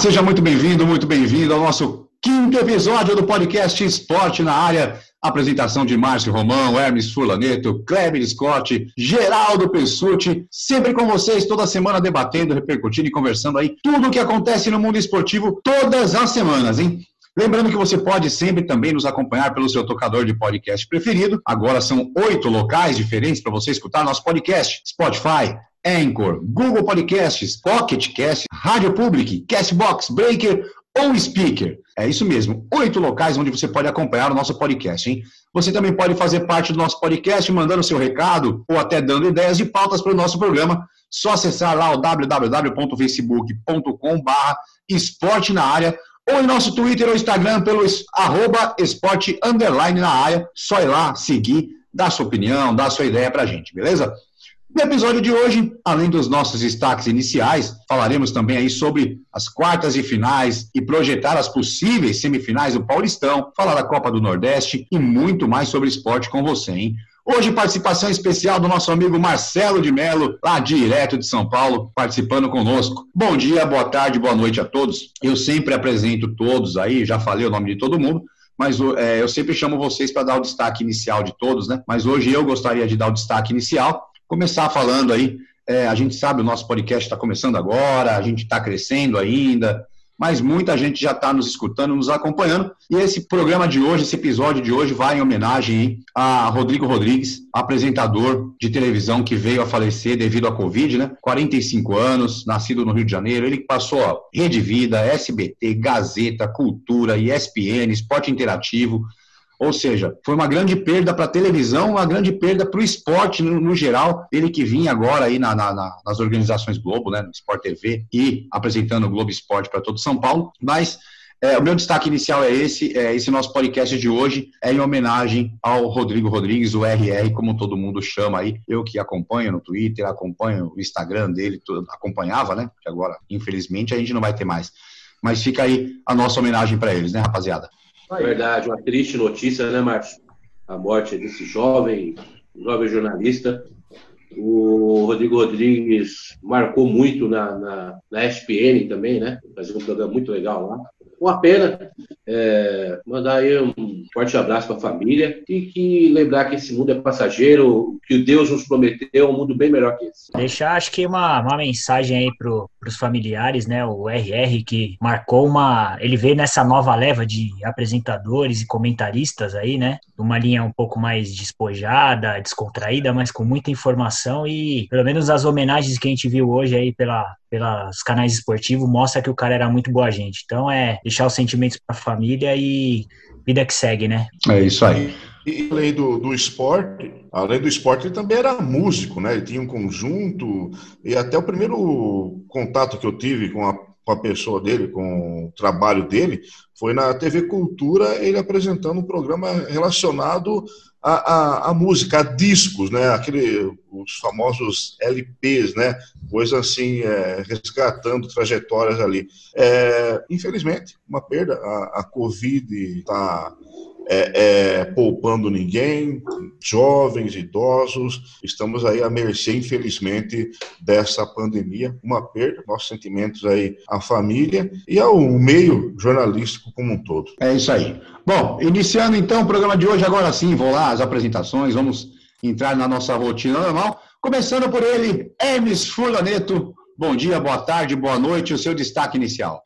Seja muito bem-vindo, muito bem-vindo ao nosso quinto episódio do podcast Esporte na Área. Apresentação de Márcio Romão, Hermes Furlaneto, Kleber Scott, Geraldo Pessuti, sempre com vocês toda semana debatendo, repercutindo e conversando aí tudo o que acontece no mundo esportivo todas as semanas, hein? Lembrando que você pode sempre também nos acompanhar pelo seu tocador de podcast preferido. Agora são oito locais diferentes para você escutar nosso podcast: Spotify, Anchor, Google Podcasts, Pocket Cast, Rádio Public, Castbox, Breaker ou Speaker. É isso mesmo, oito locais onde você pode acompanhar o nosso podcast, hein? Você também pode fazer parte do nosso podcast mandando seu recado ou até dando ideias de pautas para o nosso programa. Só acessar lá o www.facebook.com barra esporte na área ou em nosso Twitter ou Instagram pelo arroba esporte underline na área. Só ir lá, seguir, dar sua opinião, dar sua ideia pra gente, beleza? No episódio de hoje, além dos nossos destaques iniciais, falaremos também aí sobre as quartas e finais e projetar as possíveis semifinais do Paulistão, falar da Copa do Nordeste e muito mais sobre esporte com você, hein? Hoje, participação especial do nosso amigo Marcelo de Melo, lá direto de São Paulo, participando conosco. Bom dia, boa tarde, boa noite a todos. Eu sempre apresento todos aí, já falei o nome de todo mundo, mas é, eu sempre chamo vocês para dar o destaque inicial de todos, né? Mas hoje eu gostaria de dar o destaque inicial começar falando aí. É, a gente sabe, o nosso podcast está começando agora, a gente está crescendo ainda, mas muita gente já está nos escutando, nos acompanhando. E esse programa de hoje, esse episódio de hoje, vai em homenagem a Rodrigo Rodrigues, apresentador de televisão que veio a falecer devido à Covid, né? 45 anos, nascido no Rio de Janeiro. Ele passou ó, Rede Vida, SBT, Gazeta, Cultura, ESPN, Esporte Interativo. Ou seja, foi uma grande perda para a televisão, uma grande perda para o esporte no, no, geral. Ele que vinha agora aí na, na, nas organizações Globo, né, no Sport TV e apresentando o Globo Esporte para todo São Paulo. Mas é, o meu destaque inicial é esse, é, esse nosso podcast de hoje é em homenagem ao Rodrigo Rodrigues, o RR, como todo mundo chama aí. Eu que acompanho no Twitter, acompanho o Instagram dele, acompanhava, né? Que agora, infelizmente, a gente não vai ter mais. Mas fica aí a nossa homenagem para eles, né, rapaziada? Verdade, uma triste notícia, né, Márcio? A morte desse jovem, jovem jornalista. O Rodrigo Rodrigues marcou muito na, na, na SPN também, né? Fazia um programa muito legal lá. Uma pena. É, mandar aí um forte abraço para a família e que lembrar que esse mundo é passageiro, que Deus nos prometeu um mundo bem melhor que esse. Deixar, acho que uma, uma mensagem aí pro, os familiares, né? O RR que marcou uma. Ele veio nessa nova leva de apresentadores e comentaristas aí, né? Uma linha um pouco mais despojada, descontraída, mas com muita informação e pelo menos as homenagens que a gente viu hoje aí pela, pelos canais esportivos mostra que o cara era muito boa gente. Então é deixar os sentimentos para família e vida que segue, né? É isso aí. E além do, do esporte, além do esporte, ele também era músico, né? Ele tinha um conjunto, e até o primeiro contato que eu tive com a, com a pessoa dele, com o trabalho dele, foi na TV Cultura, ele apresentando um programa relacionado à, à, à música, a discos, né? Aquele, os famosos LPs, né? Coisa assim, é, resgatando trajetórias ali. É, infelizmente, uma perda. A, a Covid está é, é, poupando ninguém, jovens, idosos, estamos aí à mercê, infelizmente, dessa pandemia, uma perda, nossos sentimentos aí à família e ao meio jornalístico como um todo. É isso aí. Bom, iniciando então o programa de hoje, agora sim, vou lá, as apresentações, vamos entrar na nossa rotina normal, começando por ele, Hermes Furlaneto. Bom dia, boa tarde, boa noite, o seu destaque inicial.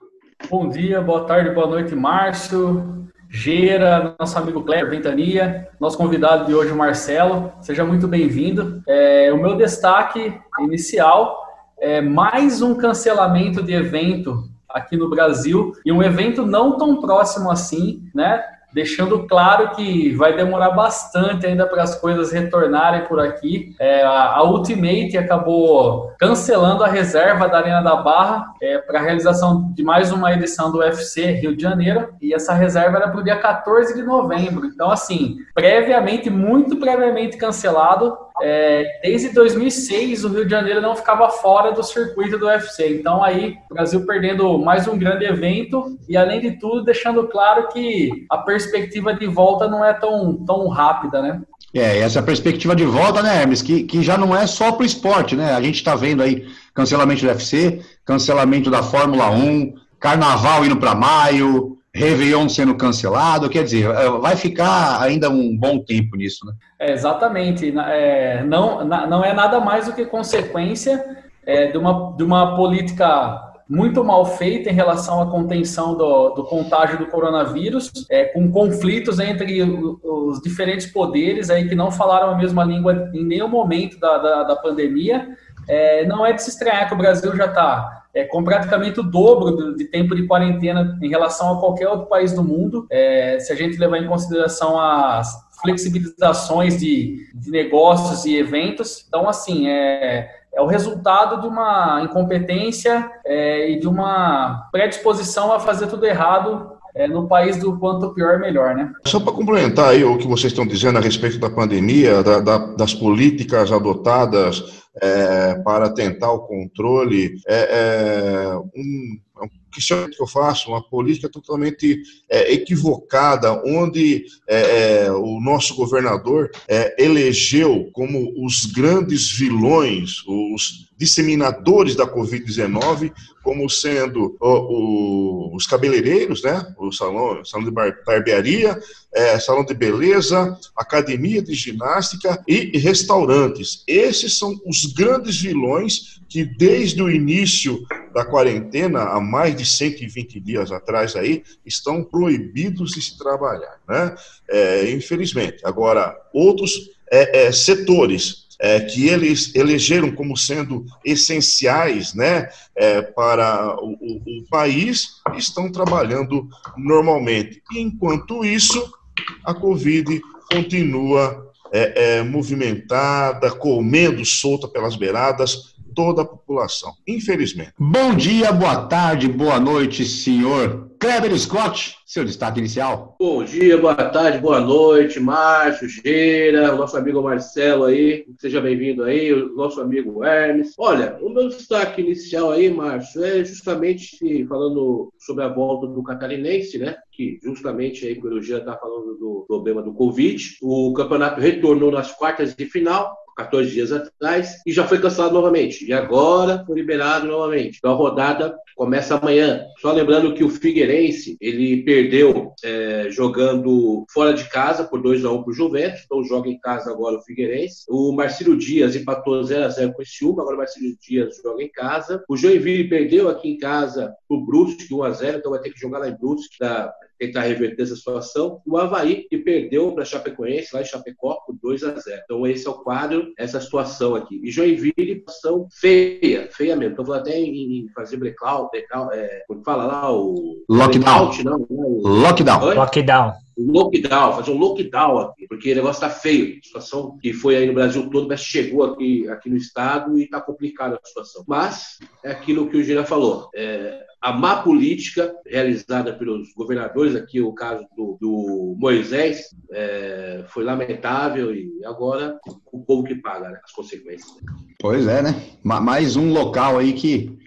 Bom dia, boa tarde, boa noite, Márcio. Geira, nosso amigo Cléber Ventania, nosso convidado de hoje, Marcelo. Seja muito bem-vindo. É, o meu destaque inicial é mais um cancelamento de evento aqui no Brasil e um evento não tão próximo assim, né? Deixando claro que vai demorar bastante ainda para as coisas retornarem por aqui. É, a, Ultimate acabou cancelando a reserva da Arena da Barra é, para a realização de mais uma edição do UFC Rio de Janeiro, e essa reserva era para o dia 14 de novembro. Então, assim, previamente, muito previamente cancelado, é, desde 2006 o Rio de Janeiro não ficava fora do circuito do UFC. Então aí o Brasil perdendo mais um grande evento e além de tudo deixando claro que a perspectiva de volta não é tão, tão rápida, né? É, essa perspectiva de volta, né, Hermes, que, que já não é só para o esporte, né? A gente está vendo aí cancelamento do UFC, cancelamento da Fórmula 1, Carnaval indo para maio, Réveillon sendo cancelado, quer dizer, é, vai ficar ainda um bom tempo nisso, né? É, exatamente. É, não, não é nada mais do que consequência é, de, uma, de uma política muito mal feita em relação à contenção do, do contágio do coronavírus, é, com conflitos entre os diferentes poderes aí que não falaram a mesma língua em nenhum momento da, da, da pandemia. É, não é de se estranhar que o Brasil já está é, com praticamente o dobro de tempo de quarentena em relação a qualquer outro país do mundo. É, se a gente levar em consideração as flexibilizações de, de negócios e eventos. Então, assim, é, é o resultado de uma incompetência é, e de uma predisposição a fazer tudo errado é, no país do quanto pior, melhor, né? Só para complementar aí o que vocês estão dizendo a respeito da pandemia, da, da, das políticas adotadas é, para tentar o controle, é, é um, um questionamento que eu faço, uma política totalmente é, equivocada, onde é, é, o nosso governador é, elegeu como os grandes vilões, os disseminadores da Covid-19, como sendo o, o, os cabeleireiros, né? o salão, salão de barbearia, é, salão de beleza, academia de ginástica e restaurantes. Esses são os grandes vilões que desde o início da quarentena, há mais de 120 dias atrás aí, estão proibidos de se trabalhar, né? É, infelizmente. Agora, outros é, é, setores é, que eles elegeram como sendo essenciais né, é, para o, o, o, país estão trabalhando normalmente. Enquanto isso, a Covid continua é, é movimentada, comendo solta pelas beiradas, toda a população, infelizmente. Bom dia, boa tarde, boa noite, senhor Kleber Scott, seu destaque inicial. Bom dia, boa tarde, boa noite, Márcio, Geira, nosso amigo Marcelo aí, seja bem-vindo aí, o nosso amigo Hermes. Olha, o meu destaque inicial aí, Márcio, é justamente falando sobre a volta do catarinense, né? Que justamente aí, quando o Geira está falando do problema do Covid, o campeonato retornou nas quartas de final, 14 dias atrás, e já foi cancelado novamente. E agora foi liberado novamente. Então a rodada começa amanhã. Só lembrando que o Figueirense, ele perdeu é, jogando fora de casa por 2 a 1 para o Juventus, então joga em casa agora o Figueirense. O Marcílio Dias empatou 0 a 0 com o Ciúma, agora o Marcílio Dias joga em casa. O Joinville perdeu aqui em casa o Brusque 1 a 0 então vai ter que jogar lá em Brusque da tentar reverter essa situação. O Havaí, que perdeu para Chapecoense, lá em Chapecó, por 2 a 0 Então, esse é o quadro, essa situação aqui. E Joinville, situação feia, feia mesmo. Então, vou até em fazer breakout, breakout é, como fala lá, o... Lockdown. Não, não, Lockdown. Oi? Lockdown lockdown, fazer um lockdown aqui, porque o negócio está feio. A situação que foi aí no Brasil todo, mas chegou aqui, aqui no estado e está complicada a situação. Mas é aquilo que o Gira falou. É, a má política realizada pelos governadores, aqui o caso do, do Moisés, é, foi lamentável e agora o povo que paga né, as consequências. Pois é, né? Mais um local aí que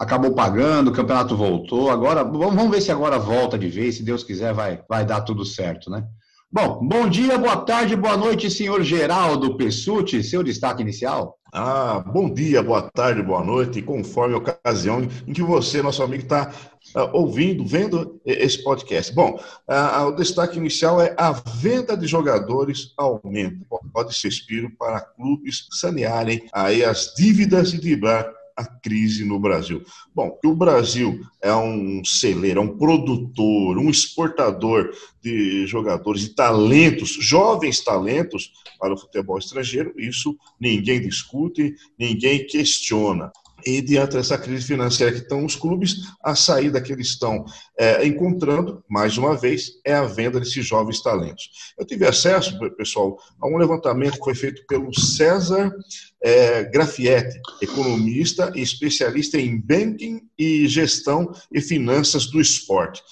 acabou pagando, o campeonato voltou. Agora, vamos ver se agora volta de vez, se Deus quiser, vai, vai dar tudo certo, né? Bom, bom dia, boa tarde, boa noite, senhor Geraldo Pessuti, seu destaque inicial. Ah, bom dia, boa tarde, boa noite, conforme a ocasião em que você, nosso amigo, está uh, ouvindo, vendo esse podcast. Bom, uh, o destaque inicial é a venda de jogadores aumenta. Pode ser inspiro para clubes sanearem aí as dívidas e driblar a crise no Brasil? Bom, o Brasil é um celeiro, é um produtor, um exportador de jogadores, de talentos, jovens talentos para o futebol estrangeiro, isso ninguém discute, ninguém questiona. E diante dessa crise financeira que estão os clubes, a saída que eles estão é, encontrando, mais uma vez, é a venda desses jovens talentos. Eu tive acesso, pessoal, a um levantamento que foi feito pelo César é, Grafietti, economista e especialista em banking e gestão e finanças do esporte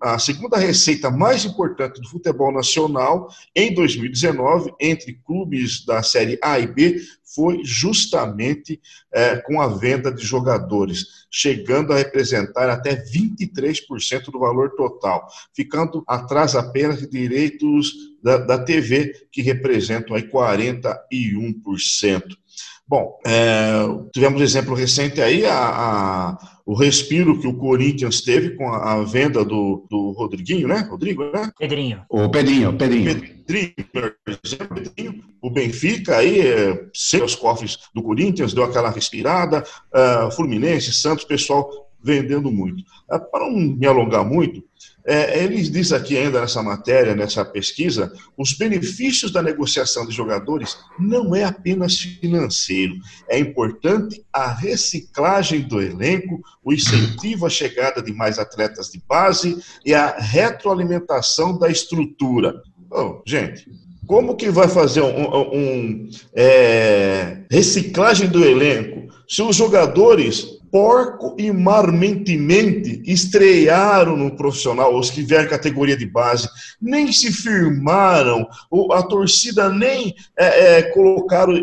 a segunda receita mais importante do futebol nacional em 2019, entre clubes da Série A e B, foi justamente é, com a venda de jogadores, chegando a representar até 23% do valor total, ficando atrás apenas de direitos da, da TV, que representam aí 41%. Bom, é, tivemos exemplo recente aí, a, a, o respiro que o Corinthians teve com a, a, venda do, do Rodriguinho, né? Rodrigo, né? Pedrinho. O Pedrinho, Pedrinho. Pedrinho, Pedrinho. O Benfica aí, é, sem os cofres do Corinthians, deu aquela respirada. Uh, Fluminense, Santos, pessoal vendendo muito. Uh, para não me alongar muito, é, ele diz aqui ainda nessa matéria, nessa pesquisa, os benefícios da negociação de jogadores não é apenas financeiro. É importante a reciclagem do elenco, o incentivo à chegada de mais atletas de base e a retroalimentação da estrutura. Oh, gente, como que vai fazer um, um é, reciclagem do elenco se os jogadores porco e marmentemente estrearam no profissional, os que vieram categoria de base, nem se firmaram, a torcida nem é, é, colocaram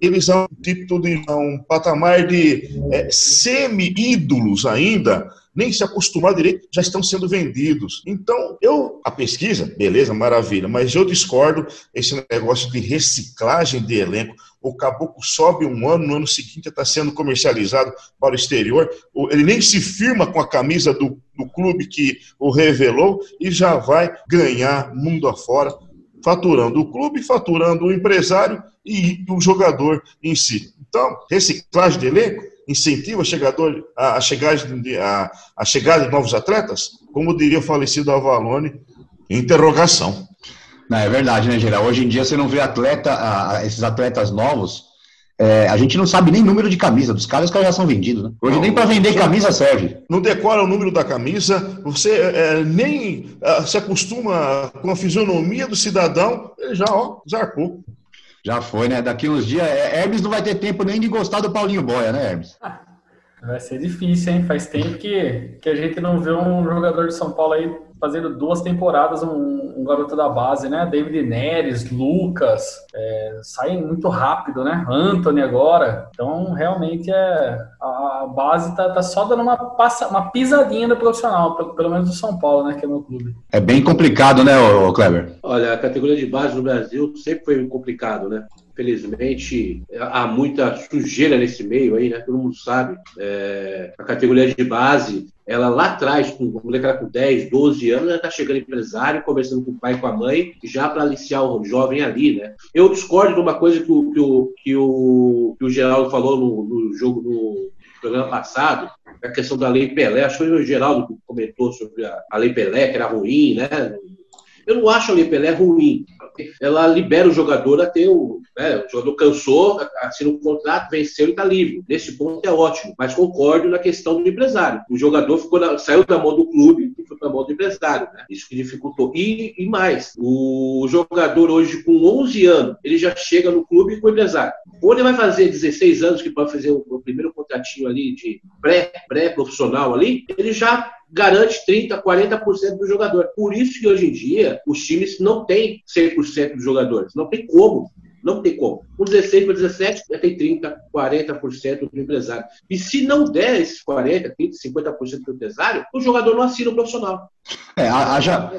eles a um título de a um patamar de é, semi-ídolos ainda, nem se acostumar direito, já estão sendo vendidos. Então, eu, a pesquisa, beleza, maravilha, mas eu discordo esse negócio de reciclagem de elenco. O caboclo sobe um ano, no ano seguinte está sendo comercializado para o exterior. Ele nem se firma com a camisa do, do clube que o revelou e já vai ganhar mundo afora, faturando o clube, faturando o empresário e o jogador em si. Então, reciclagem de elenco incentiva a, chegador, a, a, chegada de, a, a chegada de novos atletas? Como diria o falecido Avalone, interrogação. Não, é verdade, né, Geral? Hoje em dia você não vê atleta, esses atletas novos, é, a gente não sabe nem número de camisa dos caras, os caras já são vendidos, né? Hoje não, nem para vender camisa serve. Não decora o número da camisa, você é, nem é, se acostuma com a fisionomia do cidadão, ele já, ó, zarpou. Já foi, né? Daqui uns dias, é, Hermes não vai ter tempo nem de gostar do Paulinho Boia, né, Hermes? Vai ser difícil, hein? Faz tempo que, que a gente não vê um jogador de São Paulo aí fazendo duas temporadas, um, um garoto da base, né? David Neres, Lucas, é, saem muito rápido, né? Anthony agora. Então, realmente, é, a, base tá, tá só dando uma, passa, uma pisadinha no profissional, pelo, pelo menos do São Paulo, né? Que é meu clube. É bem complicado, né, Kleber? Olha, a categoria de base no Brasil sempre foi complicado, né? Felizmente, há muita sujeira nesse meio aí, né? Todo mundo sabe. É, a categoria de base, ela lá atrás, com uma molecada com 10, 12 anos, ela está chegando empresário, conversando com o pai e com a mãe, já para aliciar o jovem ali, né? Eu discordo de uma coisa que o, que o, que o, que o Geraldo falou no, no jogo, no programa passado, a questão da Lei Pelé. Acho que foi o Geraldo que comentou sobre a, a Lei Pelé, que era ruim, né? Eu não acho a Lei Pelé ruim ela libera o jogador a ter o. Né, o jogador cansou, assina um contrato, venceu e está livre. Nesse ponto é ótimo. Mas concordo na questão do empresário. O jogador ficou na, saiu da mão do clube e foi para a mão do empresário. Né? Isso que dificultou. E, e mais, o jogador hoje com 11 anos, ele já chega no clube com o empresário. Ou ele vai fazer 16 anos, que pode fazer o, o primeiro contratinho ali de pré-profissional pré ali, ele já garante 30%, 40% do jogador. Por isso que hoje em dia os times não têm 100% dos jogadores. Não tem como. Não tem como. Com 16 para 17, já tem 30%, 40% do empresário. E se não der esses 40%, 30%, 50% do empresário, o jogador não assina o profissional. É, haja,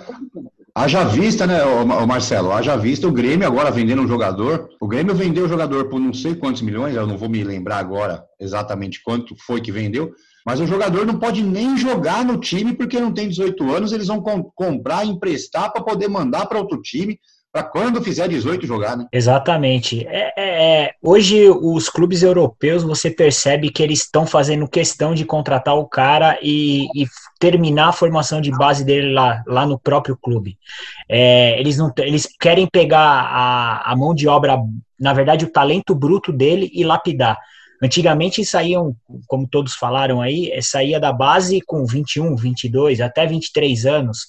haja vista, né, Marcelo? Haja vista o Grêmio agora vendendo um jogador. O Grêmio vendeu o jogador por não sei quantos milhões, eu não vou me lembrar agora exatamente quanto foi que vendeu mas o jogador não pode nem jogar no time porque não tem 18 anos, eles vão com, comprar, emprestar para poder mandar para outro time para quando fizer 18 jogar, né? Exatamente. É, é, é, hoje os clubes europeus você percebe que eles estão fazendo questão de contratar o cara e, e, terminar a formação de base dele lá, lá no próprio clube. É, eles não eles querem pegar a, a mão de obra, na verdade, o talento bruto dele e lapidar. Antigamente saíam, como todos falaram aí, é, saía da base com 21, 22, até 23 anos.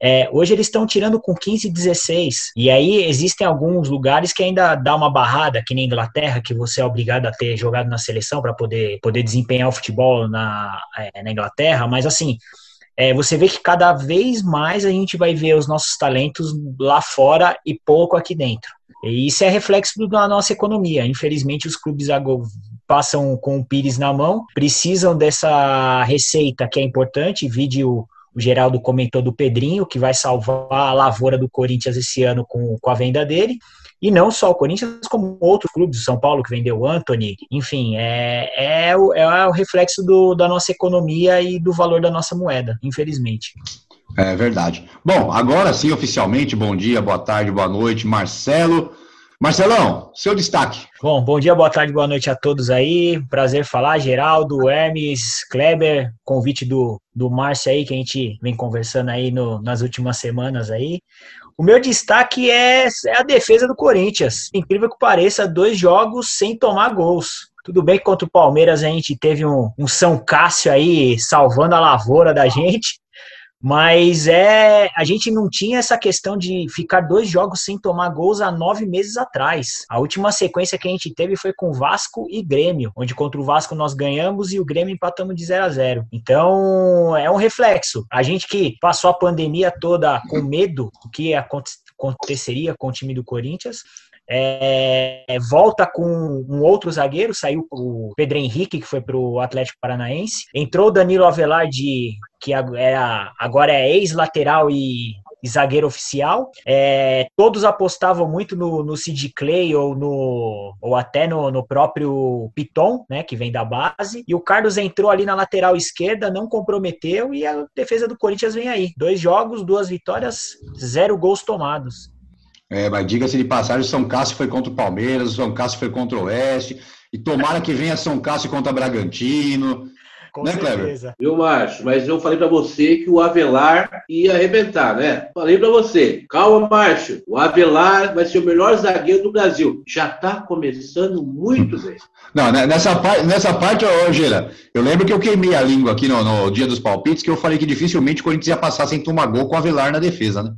É, hoje eles estão tirando com 15, 16. E aí existem alguns lugares que ainda dá uma barrada, que nem Inglaterra, que você é obrigado a ter jogado na seleção para poder, poder desempenhar o futebol na, é, na Inglaterra. Mas assim, é, você vê que cada vez mais a gente vai ver os nossos talentos lá fora e pouco aqui dentro. E isso é reflexo da nossa economia. Infelizmente, os clubes passam com o Pires na mão, precisam dessa receita que é importante, vídeo o Geraldo comentou do Pedrinho, que vai salvar a lavoura do Corinthians esse ano com, com a venda dele. E não só o Corinthians, como outros clubes, o São Paulo que vendeu o Anthony, enfim, é, é, o, é o reflexo do, da nossa economia e do valor da nossa moeda, infelizmente. É verdade. Bom, agora sim, oficialmente, bom dia, boa tarde, boa noite, Marcelo. Marcelão, seu destaque. Bom, bom dia, boa tarde, boa noite a todos aí. Prazer falar, Geraldo, Hermes, Kleber, convite do, do Márcio aí, que a gente vem conversando aí no, nas últimas semanas aí. O meu destaque é, é a defesa do Corinthians. Incrível que pareça, dois jogos sem tomar gols. Tudo bem que contra o Palmeiras a gente teve um, um São Cássio aí salvando a lavoura da gente, mas é a gente não tinha essa questão de ficar dois jogos sem tomar gols há nove meses atrás. A última sequência que a gente teve foi com Vasco e Grêmio, onde contra o Vasco nós ganhamos e o Grêmio empatamos de 0 a 0. Então é um reflexo. A gente que passou a pandemia toda com medo do que aconteceria com o time do Corinthians, é, volta com um outro zagueiro, saiu o Pedro Henrique, que foi para o Atlético Paranaense. Entrou o Danilo Avelar, de, que é, agora é ex-lateral e, e, zagueiro oficial. É, todos apostavam muito no, no Sid Clay ou, no, ou até no, no próprio Piton, né, que vem da base. E o Carlos entrou ali na lateral esquerda, não comprometeu e a defesa do Corinthians vem aí. Dois jogos, duas vitórias, zero gols tomados. É, mas diga-se de passagem, o São Cássio foi contra o Palmeiras, o São Cássio foi contra o Oeste, e tomara que venha São Cássio contra o Bragantino. Com né, certeza. Viu, Márcio? Mas eu falei para você que o Avelar ia arrebentar, né? Falei para você. Calma, Márcio. O Avelar vai ser o melhor zagueiro do Brasil. Já tá começando muito bem. Não, né, nessa, parte, nessa parte, ô, Gira, eu lembro que eu queimei a língua aqui no, no dia dos palpites, que eu falei que dificilmente o Corinthians ia passar sem tomar gol com o Avelar na defesa, né?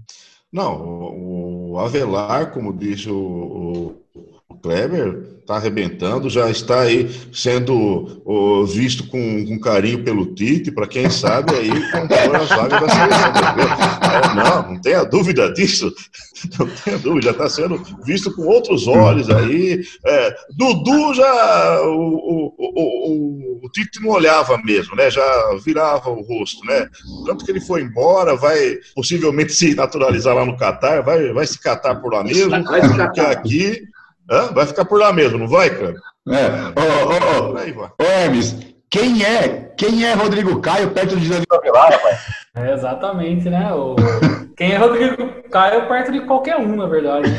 Não, o Avelar, como disse o, o Kleber, está arrebentando, já está aí sendo oh, visto com, com, carinho pelo Tite, para quem sabe aí compor a vaga da seleção. Não, não tenha dúvida disso, não tenha dúvida, já está sendo visto com outros olhos aí. É, Dudu já, o, o, o, o, Tite não olhava mesmo, né? já virava o rosto, né? Tanto que ele foi embora, vai possivelmente se naturalizar lá no Catar, vai, vai se catar por lá mesmo, porque aqui Hã? Vai ficar por lá mesmo, não vai, cara? É. Ô, ô, ô, Hermes, quem é, quem é Rodrigo Caio perto de Danilo Avelar, rapaz? É, exatamente, né? O... Quem é Rodrigo Caio perto de qualquer um, na verdade.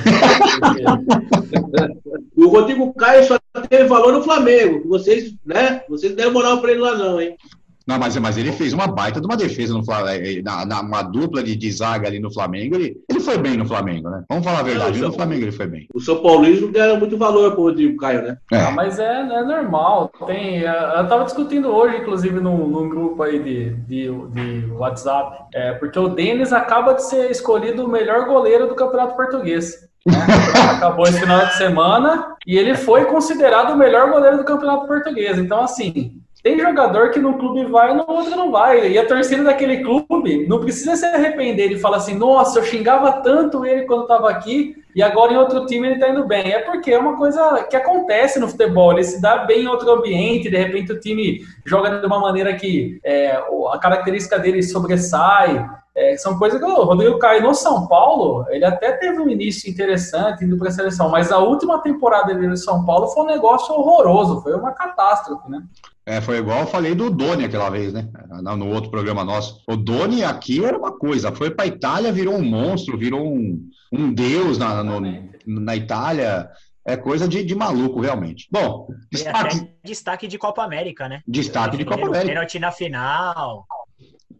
o Rodrigo Caio só teve valor no Flamengo. Vocês, né? Vocês deram moral pra ele lá, não, hein? Não, mas, mas ele fez uma baita de uma defesa no Flamengo, eh, na, na, uma dupla de, de zaga ali no Flamengo. Ele, ele foi bem no Flamengo, né? Vamos falar a verdade, no Flamengo ele foi bem. O São Paulino deram muito valor pro Rodrigo Caio, né? É. Ah, mas é, é normal. Tem, eh, eu tava discutindo hoje, inclusive, num, num grupo aí de, de, de WhatsApp, é, porque o Denis acaba de ser escolhido o melhor goleiro do Campeonato Português. Né? Acabou esse final de semana e ele foi considerado o melhor goleiro do Campeonato Português. Então, assim, tem jogador que no clube vai e no outro não vai. E a torcida daquele clube não precisa se arrepender e falar assim: nossa, eu xingava tanto ele quando estava aqui e agora em outro time ele está indo bem. É porque é uma coisa que acontece no futebol. Ele se dá bem em outro ambiente, de repente o time joga de uma maneira que é, a característica dele sobressai. É, são coisas que o Rodrigo Caio no São Paulo, ele até teve um início interessante indo para a seleção, mas a última temporada dele no São Paulo foi um negócio horroroso, foi uma catástrofe, né? É, foi igual eu falei do Doni aquela vez, né? No outro programa nosso. O Doni aqui era uma coisa, foi para Itália, virou um monstro, virou um, um deus na, no, na Itália. É coisa de, de maluco, realmente. Bom, destaque... destaque de Copa América, né? Destaque de Copa América. Pênalti na final.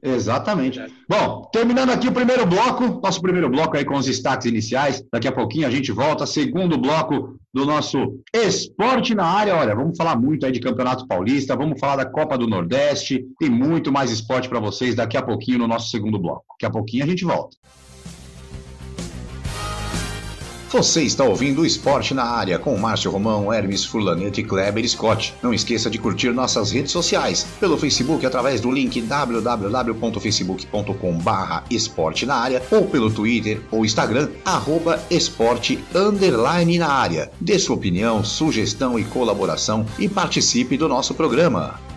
Exatamente. Bom, terminando aqui o primeiro bloco, nosso primeiro bloco aí com os destaques iniciais. Daqui a pouquinho a gente volta, segundo bloco do nosso esporte na área. Olha, vamos falar muito aí de Campeonato Paulista, vamos falar da Copa do Nordeste, tem muito mais esporte para vocês daqui a pouquinho no nosso segundo bloco. Daqui a pouquinho a gente volta. Você está ouvindo o Esporte na Área com Márcio Romão, Hermes Furlanete e Kleber Scott. Não esqueça de curtir nossas redes sociais pelo Facebook através do link www.facebook.com barra esporte na área ou pelo Twitter ou Instagram arroba esporte underline na área. Dê sua opinião, sugestão e colaboração e participe do nosso programa.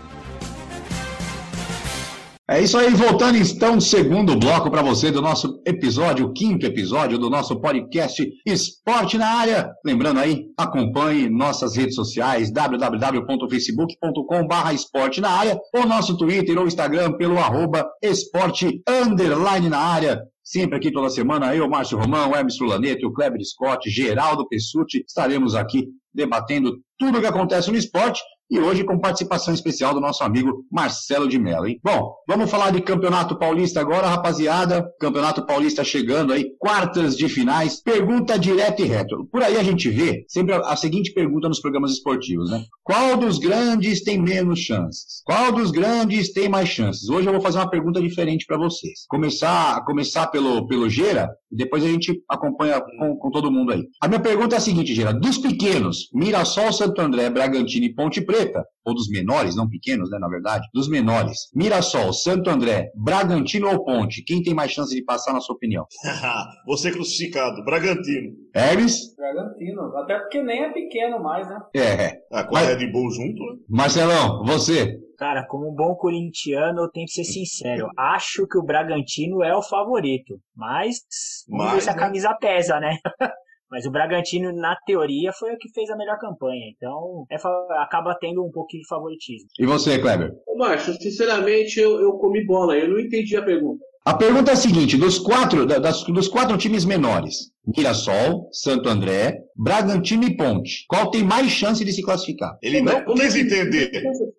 É isso aí, voltando então, segundo bloco para você do nosso episódio, quinto episódio do nosso podcast Esporte na Área. Lembrando aí, acompanhe nossas redes sociais, www.facebook.com.br esporte na área, ou nosso Twitter ou Instagram pelo arroba esporte underline na área. Sempre aqui toda semana, eu, Márcio Romão, Hermes o Kleber Scott, Geraldo Pessuti, estaremos aqui debatendo tudo o que acontece no esporte e hoje com participação especial do nosso amigo Marcelo de Mello, hein? Bom, vamos falar de Campeonato Paulista agora, rapaziada. Campeonato Paulista chegando aí, quartas de finais, pergunta direta e reta. Por aí a gente vê sempre a seguinte pergunta nos programas esportivos, né? Qual dos grandes tem menos chances? Qual dos grandes tem mais chances? Hoje eu vou fazer uma pergunta diferente para vocês. Começar, começar pelo, pelo Gera, depois a gente acompanha com, com todo mundo aí. A minha pergunta é a seguinte, Gera. Dos pequenos, Mirassol, Santo André, Bragantino e Ponte Preta, ou dos menores, não pequenos, né, na verdade, dos menores, Mirassol, Santo André, Bragantino ou Ponte, quem tem mais chance de passar, na sua opinião? Você crucificado, Bragantino. Hermes? Bragantino, até porque nem é pequeno mais, né? É. Ah, com a Mas- Red Bull junto, né? Marcelão, você? Cara, como um bom corintiano, eu tenho que ser sincero. Acho que o Bragantino é o favorito. Mas vamos ver Mas, se a né? camisa pesa, né? Mas o Bragantino, na teoria, foi o que fez a melhor campanha. Então, é acaba tendo um pouquinho de favoritismo. E você, Kleber? Ô, Márcio, sinceramente, eu, eu comi bola. Eu não entendi a pergunta. A pergunta é a seguinte: dos quatro, da- das- dos quatro times menores, Mirassol, Santo André, Bragantino e Ponte, qual tem mais chance de se classificar? Ele não Como é quis entender.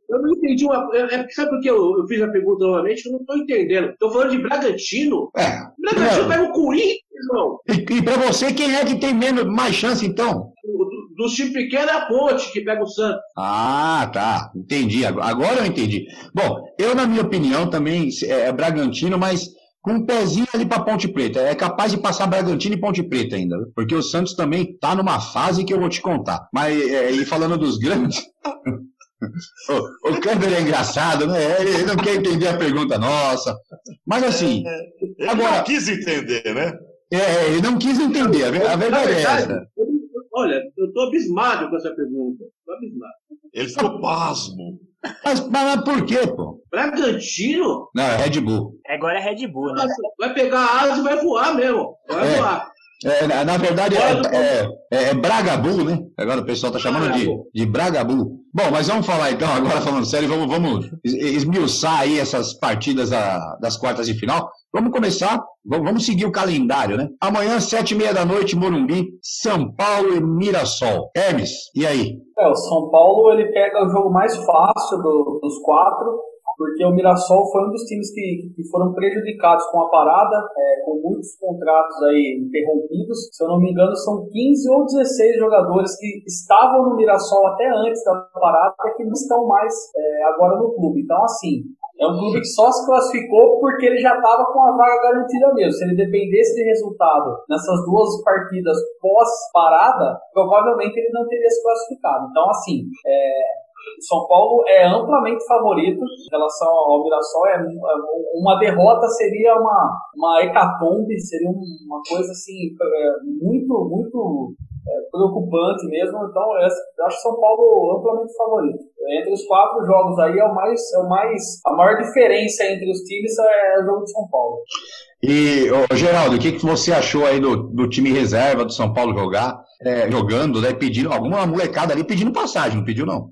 Eu não entendi uma. É, é- sabe por que eu, eu fiz a pergunta novamente? Eu não estou entendendo. Estou falando de Bragantino. É. Bragantino pega o Corinthians, irmão. E, e para você, quem é que tem menos, mais chance, então? Do- Dos times pequenos é a ponte que pega o Santos. Ah, tá. Entendi. Ag- Agora eu entendi. Bom, eu, na minha opinião, também é, é Bragantino, mas com um pezinho ali para Ponte Preta. É capaz de passar Bragantino e Ponte Preta ainda. Porque o Santos também tá numa fase que eu vou te contar. Mas, é, e falando dos grandes. o, o Kleber é engraçado, né? Ele não quer entender a pergunta nossa. Mas assim, Ele Agora- não quis entender, né? É, ele não quis entender. A verdade é essa. olha, eu estou abismado com essa pergunta. Estou abismado. Ele ficou pasmo. Mas, mas, por quê, pô? Bragantino? Não, é Red Bull. Agora é Red Bull, né? Vai pegar a asa e vai voar mesmo. Vai É. voar. É, na, na verdade é, é, é, é Bragabu, né? Agora o pessoal tá chamando de, Bragabu. de Bragabu. Bom, mas vamos falar então, agora falando sério, vamos, vamos es- esmiuçar aí essas partidas da- das quartas de final. Vamos começar, vamos, vamos seguir o calendário, né? Amanhã, sete e meia da noite, Morumbi, São Paulo e Mirassol. Hermes, e aí? É, o São Paulo ele pega o jogo mais fácil do- dos quatro, porque o Mirassol foi um dos times que, que foram prejudicados com a parada, é, com muitos contratos aí interrompidos. Se eu não me engano, são 15 ou 16 jogadores que estavam no Mirassol até antes da parada que não estão mais é, agora no clube. Então, assim, é um clube que só se classificou porque ele já estava com a vaga garantida mesmo. Se ele dependesse de resultado nessas duas partidas pós-parada, provavelmente ele não teria se classificado. Então, assim, é, o São Paulo é amplamente favorito em relação ao Mirassol. É, é, uma derrota seria uma, uma hecatombe, seria uma coisa assim é, muito, muito é, preocupante mesmo. Então, eu acho São Paulo amplamente favorito. Entre os quatro jogos aí, é o mais, é o mais a maior diferença entre os times é o jogo de São Paulo. E, ô, Geraldo, o que, que você achou aí do, do time reserva do São Paulo jogar, é, jogando, né, pedindo, alguma molecada ali pedindo passagem, não pediu não?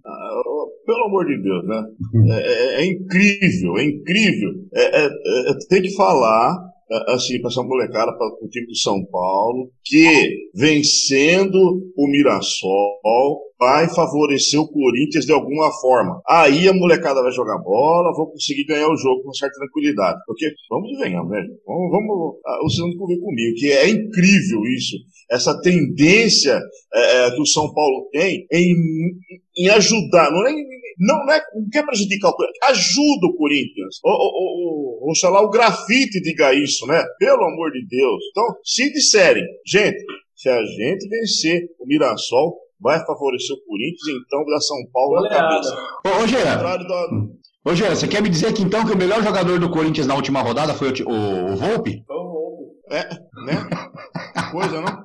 Pelo amor de Deus, né? É, é- é incrível, é incrível. É, é- é- tem que falar assim, para essa molecada, para o time do São Paulo, que vencendo o Mirassol vai favorecer o Corinthians de alguma forma. Aí a molecada vai jogar bola, vão conseguir ganhar o jogo com certa tranquilidade. Porque, vamos de venhamos, né? Vamos, vamos vocês vão convir comigo, que é incrível isso, essa tendência é que o São Paulo tem em, em ajudar, não é não, não, é, não quer prejudicar o Corinthians, ajuda o Corinthians. Ou, oxalá o grafite diga isso, né? Pelo amor de Deus. Então, se disserem, gente, se a gente vencer o Mirassol, vai favorecer o Corinthians, então dá São Paulo na cabeça. Ô, ô Gerard, Ô, Gerard, você quer me dizer que então que o melhor jogador do Corinthians na última rodada foi o, o, o Volpe? Foi o Volpe. É, né? Coisa, não?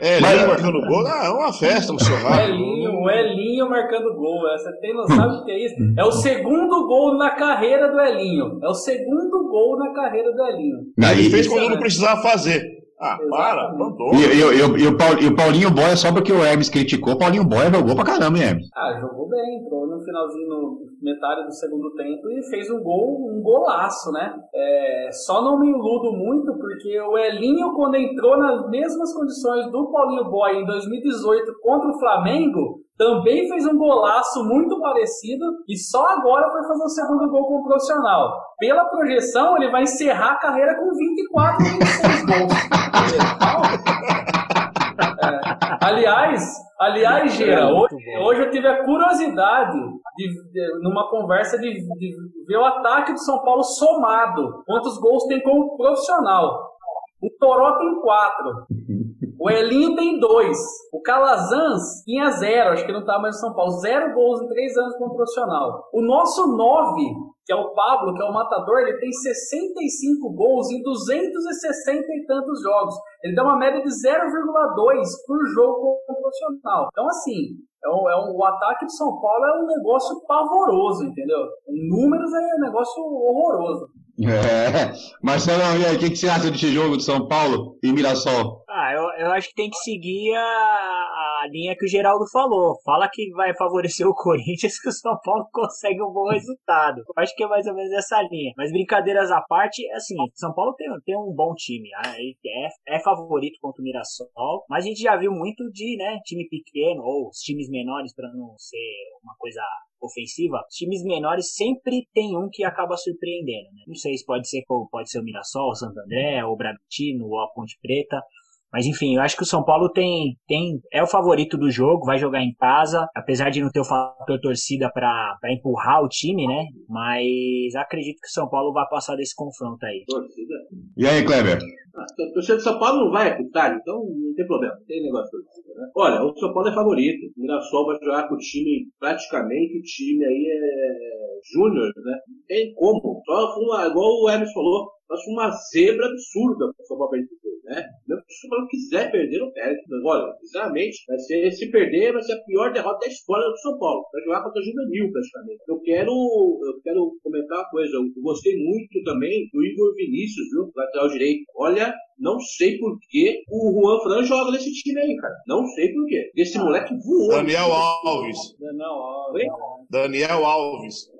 É, Elinho marcando gol, ah, é uma festa, um churrasco. Elinho, o Elinho marcando gol. Você tem noção do que é isso? É o segundo gol na carreira do Elinho. É o segundo gol na carreira do Elinho. Ele fez quando não precisava fazer. Ah, para, mandou. E, e, e, e, o Paulinho Boia, só porque o Hermes criticou, o Paulinho Boia jogou pra caramba, hein, Hermes? Ah, jogou bem, entrou no finalzinho, no metade do segundo tempo e fez um gol, um golaço, né? É, só não me iludo muito, porque o Elinho, quando entrou nas mesmas condições do Paulinho Boia em 2018 contra o Flamengo, também fez um golaço muito parecido e só agora foi fazer o segundo gol com o profissional. Pela projeção, ele vai encerrar a carreira com 24, 26 gols. é. Aliás, aliás, Gera, hoje, hoje, eu tive a curiosidade de, de numa conversa de, de ver o ataque do São Paulo somado. Quantos gols tem como profissional? O Toró tem quatro. O Elinho tem dois. O Calazans tinha zero, acho que não tá mais em São Paulo. Zero gols em três anos como profissional. O nosso nove, que é o Pablo, que é o matador, ele tem 65 gols em 260 e tantos jogos. Ele dá uma média de 0,2 por jogo como profissional. Então, assim, é um, é um, o ataque de São Paulo é um negócio pavoroso, entendeu? Números é um negócio horroroso. É. Marcelão, e aí, o que, que, você acha desse jogo de São Paulo e Mirassol? Ah, eu, eu acho que tem que seguir a, a linha que o Geraldo falou. Fala que vai favorecer o Corinthians que o São Paulo consegue um bom resultado. Eu acho que é mais ou menos essa linha. Mas brincadeiras à parte, assim, São Paulo tem, tem um bom time. Ah, é, é favorito contra o Mirassol, mas a gente já viu muito de, né, time pequeno ou os times menores para não ser uma coisa ofensiva, times menores sempre tem um que acaba surpreendendo. Né? Não sei se pode ser pode ser o Mirassol, o Santo André, o Bragantino, ou a Ponte Preta. Mas enfim, eu acho que o São Paulo tem, tem é o favorito do jogo, vai jogar em casa, apesar de não ter o fator torcida para empurrar o time, né? Mas acredito que o São Paulo vai passar desse confronto aí. Torcida. E aí, Kleber? Ah, a torcida do São Paulo não vai apitar, então não tem problema, não tem negócio de torcida, né? Olha, o São Paulo é favorito. O Mirassol vai jogar com o time, praticamente o time aí é júnior, né? Não tem como. Só igual o Hermes falou, nós uma zebra absurda para o São Paulo perder, né? Não se o São Paulo quiser perder, não perde. Mas, olha, sinceramente, vai ser, se perder, vai ser a pior derrota da história do São Paulo. Vai jogar contra o Juvenil, praticamente. Eu quero, eu quero comentar uma coisa. Eu gostei muito também do Igor Vinícius, viu? Lateral direito. Olha, não sei por que o Juan Fran joga nesse time aí, cara. Não sei por quê. Esse moleque voou. Daniel Alves. Daniel Alves. Daniel Alves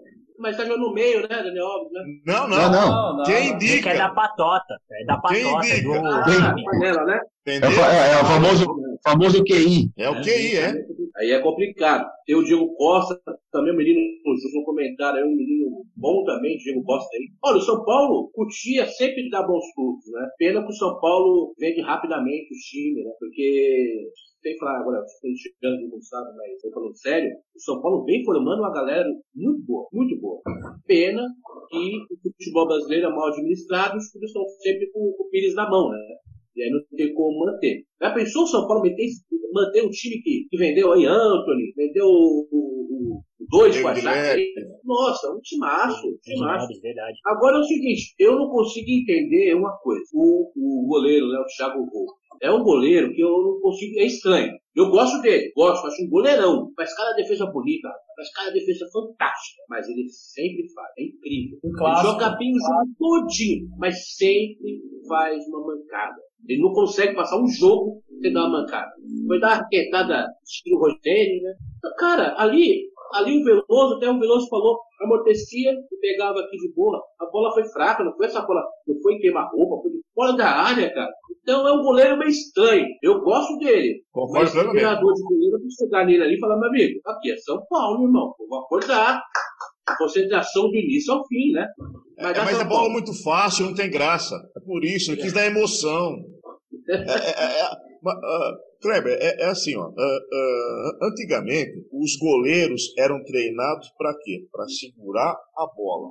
mas tá jogando no meio, né, Daniel Alves, né? Não, não. não, não. Quem indica? É da patota. É da patota. Quem indica? Do... Ah, panela, né? É, é, é, o famoso, famoso QI. É o QI, é. Aí é complicado. Tem o Diego Costa, também um menino, um comentário aí, um menino bom também, Diego Costa aí. Olha, o São Paulo, Cutia sempre dá bons frutos, né? Pena que o São Paulo vende rapidamente o time, né? Porque que falar agora, criticando, não sabe, mas estou falando sério, o São Paulo vem formando uma galera muito boa, muito boa. Pena que o futebol brasileiro é mal administrado, os clubes estão sempre com, com o Pires na mão, né? E aí não tem como manter. Já pensou o São Paulo meter, manter um time que, que vendeu aí Anthony, vendeu o, o, dois aí? Nossa, um timaço, um timaço. Verdade. Agora é o seguinte, eu não consigo entender uma coisa. O, o goleiro, né, o Thiago Volpe, é um goleiro que eu não consigo. É estranho. Eu gosto dele, gosto, acho um goleirão. Faz cada defesa bonita, faz cada defesa fantástica. Mas ele sempre faz, é incrível. Um ele joga bem o jogo todinho, mas sempre faz uma mancada. Ele não consegue passar um jogo sem dar uma mancada. Foi dar uma arquetada estilo Rogério, né? Cara, ali ali o Veloso, até o Veloso falou, amortecia e pegava aqui de boa. A bola foi fraca, não foi essa bola, não foi queimar-roupa, foi fora da área, cara. Então é um goleiro meio estranho. Eu gosto dele. Concordo Mas o plenamente. treinador de goleiro que chegar nele ali e falar, meu amigo, aqui é São Paulo, irmão. Vou acordar. Concentração do início ao fim, né? É, mas é bola muito fácil, não tem graça. É por isso, ele quis dar emoção. É, é, é, ma- ah, Kleber, é, é assim, ó. ah, ah, antigamente, os goleiros eram treinados para quê? Para segurar a bola.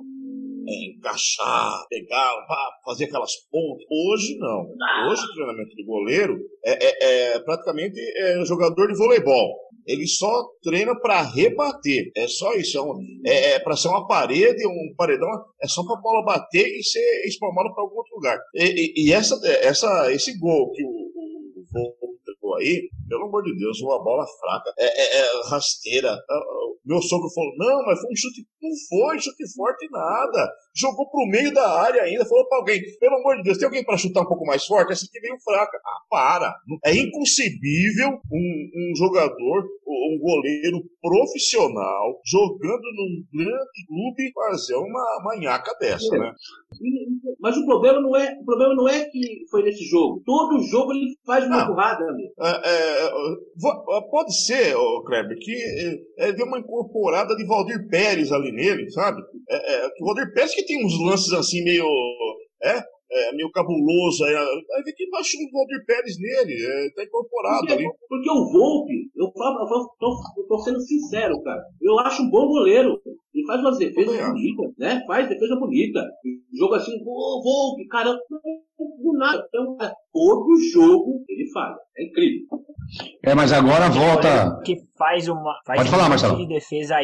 É, encaixar, pegar, fazer aquelas pontas. Hoje não. Hoje o treinamento de goleiro é, é- é praticamente é, jogador de voleibol. Ele só treina para rebater. É só isso. É, um, é, para ser uma parede, um paredão, é só para a bola bater e ser espalmada para algum outro lugar. E, e- e essa, essa, esse gol que o, aí, pelo amor de Deus, uma bola fraca, é, é- é rasteira. Ah, ah, Meu sogro falou: não, mas foi um chute. Não foi chute forte nada. Jogou pro meio da área ainda. Falou para alguém: pelo amor de Deus, tem alguém para chutar um pouco mais forte? Essa aqui veio fraca. Ah, para. É inconcebível um, um jogador, um goleiro profissional, jogando num grande clube, fazer uma manhaca dessa, né? Mas o problema não é, o problema não é que foi nesse jogo. Todo jogo ele faz uma Ah. burrada, amigo. É, é, pode ser, ô, Kleber, que é, é, deu uma incorporada de Valdir Pérez ali nele, sabe? É, é, o Valdir Pérez que tem uns lances assim meio. É, é, meio cabuloso. Aí, aí vê que baixou o Valdir Pérez nele, é, tá incorporado Porque, ali. porque o Volpe, eu, falo, eu, falo- tô, eu tô sendo sincero, cara. Eu acho um bom goleiro. Ele faz umas defesas acho. bonitas, né? Faz defesa bonita. Jogo assim, ô Volpe, caramba, do nada. Então, todo jogo ele faz. É incrível. É, mas agora volta. que faz uma faz Pode falar, monte Marcelo. de defesa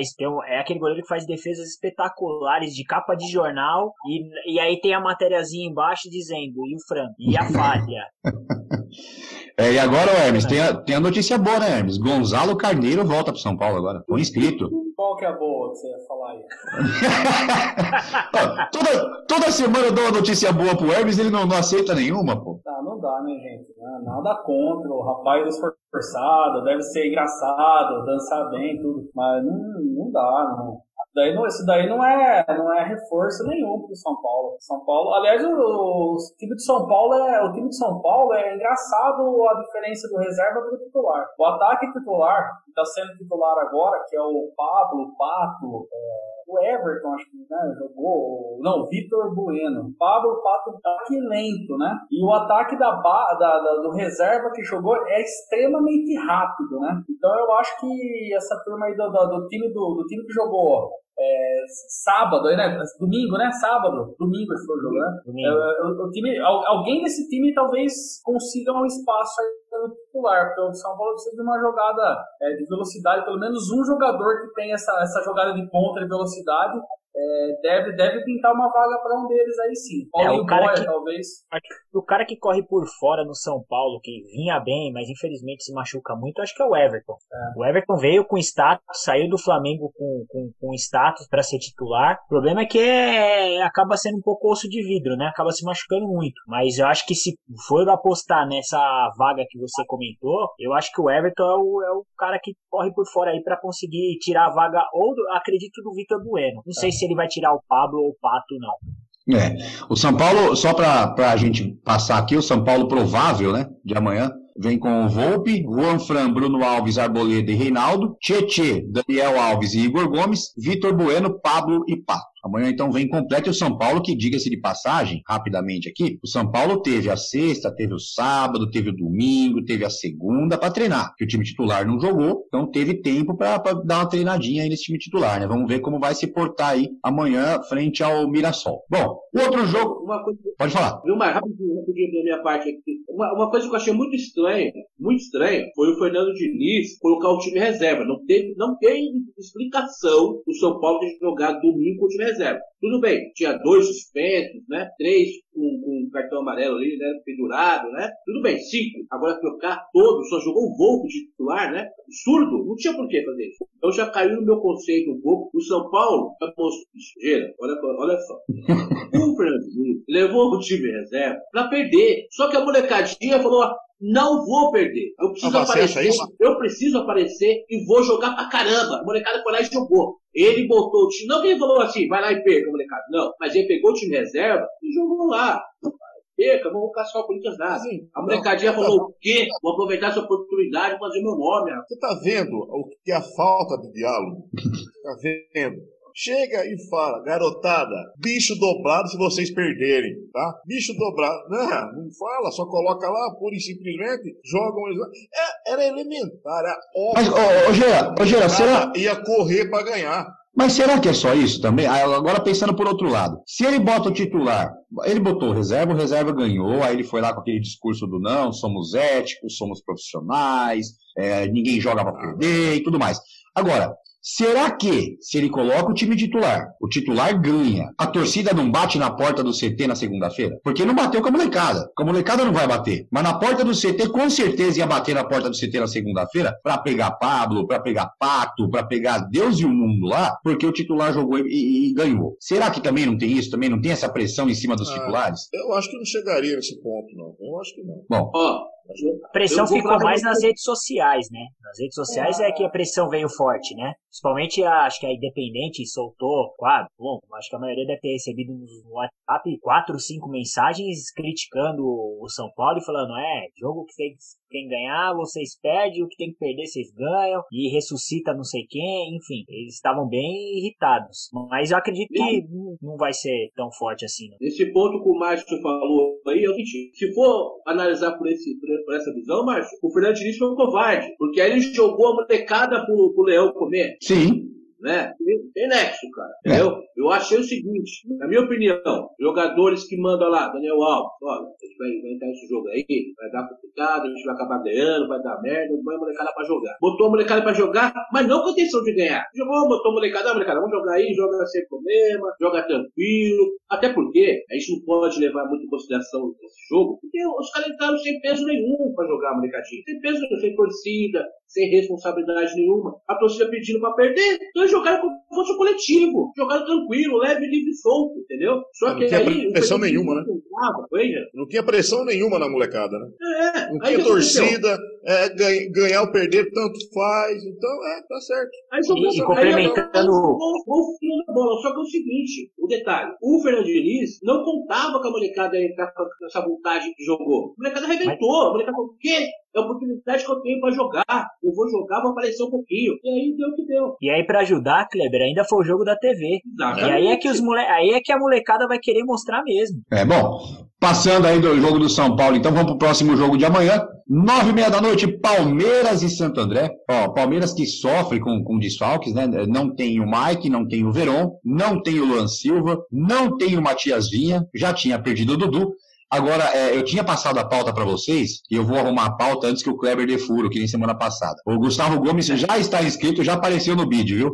é aquele goleiro que faz defesas espetaculares de capa de jornal e, e aí tem a matériazinha embaixo dizendo e o frango e a falha É, e agora, Hermes, tem a, tem a notícia boa, né, Hermes? Gonzalo Carneiro volta pro São Paulo agora. Foi inscrito. Qual que é a boa que você ia falar aí? Toda, toda semana eu dou uma notícia boa pro Hermes ele não, não aceita nenhuma, pô. Tá, não dá, né, gente? Ah, Nada contra, o rapaz é esforçado, deve ser engraçado, dançar bem, tudo. Mas não, não dá, não. Daí não, isso daí não é, não é reforço nenhum pro São Paulo. São Paulo, aliás, o, o time de São Paulo é o time de São Paulo é engraçado a diferença do reserva do titular. O ataque titular que está sendo titular agora, que é o Pablo, o Pato, é, o Everton, acho que né, jogou. Não, o Vitor Bueno. Pablo, Pato, ataque lento, né? E o ataque da, da- da- do reserva que jogou é extremamente rápido, né? Então eu acho que essa turma aí do, do, do time do, do time que jogou é, sábado, né? Domingo, né? Sábado, domingo esse foi o jogo, né? domingo. É, o, o time, al- alguém desse time talvez consiga um espaço aí no titular, porque o São Paulo precisa de uma jogada é, de velocidade, pelo menos um jogador que tem essa, essa jogada de ponta de velocidade. é, deve, deve pintar uma vaga para um deles aí sim. Paulinho É, o cara Boia, que- talvez. O cara que corre por fora no São Paulo, que vinha bem, mas infelizmente se machuca muito, acho que é o Everton. O Everton veio com status, saiu do Flamengo com, com, com status para ser titular. O problema é que é- acaba sendo um pouco osso de vidro, né? Acaba se machucando muito. Mas eu acho que se for apostar nessa vaga que você comentou, eu acho que o Everton é o, é o cara que corre por fora aí para conseguir tirar a vaga, ou do- acredito, do Vitor Bueno. Não sei se ele vai tirar o Pablo ou o Pato, não. É. O São Paulo, só para a gente passar aqui, o São Paulo provável, né? De amanhã. Vem com o Volpe, Juan Fran, Bruno Alves, Arboleda e Reinaldo, Tietê, Daniel Alves e Igor Gomes, Vitor Bueno, Pablo e Pato. Amanhã então vem completo e o São Paulo, que diga-se de passagem, rapidamente aqui, o São Paulo teve a sexta, teve o sábado, teve o domingo, teve a segunda para treinar, que o time titular não jogou, então teve tempo para dar uma treinadinha aí nesse time titular, né? Vamos ver como vai se portar aí amanhã frente ao Mirassol. Bom, o outro jogo, Uma coisa, pode falar. mais rapidinho, rapidinho da minha parte aqui. Uma, uma coisa que eu achei muito estranha, muito estranha, foi o Fernando Diniz colocar o time reserva. Não teve, não tem explicação o São Paulo ter jogado domingo com o time reserva. Tudo bem, tinha dois suspensos, né? Três com, com cartão amarelo ali, né? Pendurado, né? Tudo bem, cinco. Agora trocar todos, só jogou o Volpe de titular, né? Absurdo, não tinha por que fazer isso. Então já caiu no meu conceito um pouco. O São Paulo, é Gera, olha, olha só. O Diniz levou o time reserva pra perder. Só que a molecadinha falou: não vou perder. Eu preciso Ah, aparecer. Eu preciso aparecer e vou jogar pra caramba. A molecada foi lá e jogou. Ele botou o time. Não que ele falou assim, vai lá e perca, molecada. Não. Mas ele pegou o time reserva e jogou lá. Perca, vamos caçar o Corinthians nada. Assim, A molecadinha não, falou o quê? Vou aproveitar essa oportunidade e fazer meu nome. rapaz. Você tá vendo o que é a falta de diálogo? Tá vendo? Chega e fala, garotada, bicho dobrado se vocês perderem, tá? Bicho dobrado. Não, não fala, só coloca lá, pura e simplesmente, jogam eles lá. É, era elementar, era Mas, óbvio. ô, ô Gera, ô, Gera, será, ia correr pra ganhar. mas será que é só isso também? Ah, Agora pensando por outro lado. Se ele bota o titular, ele botou reserva, o reserva ganhou, aí ele foi lá com aquele discurso do não, somos éticos, somos profissionais, é, ninguém joga pra perder e tudo mais. Agora, será que, se ele coloca o time titular, o titular ganha, a torcida não bate na porta do CT na segunda-feira? Porque não bateu com a molecada. Com a molecada não vai bater. Mas na porta do CT, com certeza ia bater na porta do CT na segunda-feira pra pegar Pablo, pra pegar Pato, pra pegar Deus e o mundo lá, porque o titular jogou e, e- e ganhou. Será que também não tem isso? Também não tem essa pressão em cima dos Ah. titulares? Eu acho que não chegaria nesse ponto, não. Eu acho que não. Bom, Ó, A pressão ficou mais nas redes sociais, né? Nas redes sociais é que a pressão veio forte, né? Principalmente a, acho que a Independente soltou, quatro, bom, acho que a maioria deve ter recebido no WhatsApp quatro, cinco mensagens criticando o São Paulo e falando, é, jogo que tem, quem ganhar, vocês perdem, o que tem que perder, vocês ganham, e ressuscita não sei quem, enfim, eles estavam bem irritados. Mas eu acredito que não- vai ser tão forte assim, não. Nesse ponto que o Márcio falou aí, é o seguinte: se for analisar por, esse, por, por essa visão, Márcio, o Fernando Diniz foi um covarde. Porque aí ele jogou a molecada pro, pro Leão comer, sim. Né? Tem- nexo, cara. Entendeu? Eu achei o seguinte: na minha opinião, jogadores que mandam lá, Daniel Alves, olha, a gente vai, entrar esse jogo aí, vai dar complicado, a gente vai acabar ganhando, vai dar merda, põe a molecada pra jogar. Botou a molecada pra jogar, mas não com a intenção de ganhar. Jogou, botou a molecada, ah, molecada, vamos jogar aí, joga sem problema, joga tranquilo. Até porque a gente não pode levar muito em consideração esse jogo, porque os caras entraram sem peso nenhum pra jogar, molecadinha. Sem peso, nenhum, sem torcida, sem responsabilidade nenhuma. A torcida pedindo pra perder, então eles jogaram como se fosse um coletivo. Jogaram tranquilo, leve, livre e solto, entendeu? Só Não que tinha aí. pressão nenhuma, né? não? Não tinha pressão nenhuma na molecada, né? É, Não aí tinha torcida, é, ganha- ganhar ou perder tanto faz. Então, é, tá certo. Aí só E- pensa- e aí complementando- na bola. Só que é o seguinte, o detalhe, o Fernando Diniz não contava com a molecada ia entrar com essa vontade que jogou. A molecada arrebentou. A molecada falou, o quê? É a oportunidade que eu tenho pra jogar. Eu vou jogar, vou aparecer um pouquinho. E aí deu o que deu. E aí, pra ajudar, Kleber, ainda foi o jogo da TV. E aí é que os mole... aí é que a molecada vai querer mostrar mesmo. É bom. Passando aí do jogo do São Paulo, então vamos pro próximo jogo de amanhã. Nove e meia da noite, Palmeiras e Santo André. Ó, Palmeiras que sofre com, com desfalques, né? Não tem o Mike, não tem o Veron, não tem o Luan Silva, não tem o Matias Vinha, já tinha perdido o Dudu. Agora, é, eu tinha passado a pauta para vocês, e eu vou arrumar a pauta antes que o Kleber dê furo, que nem semana passada. O Gustavo Gomes já está inscrito, já apareceu no vídeo, viu?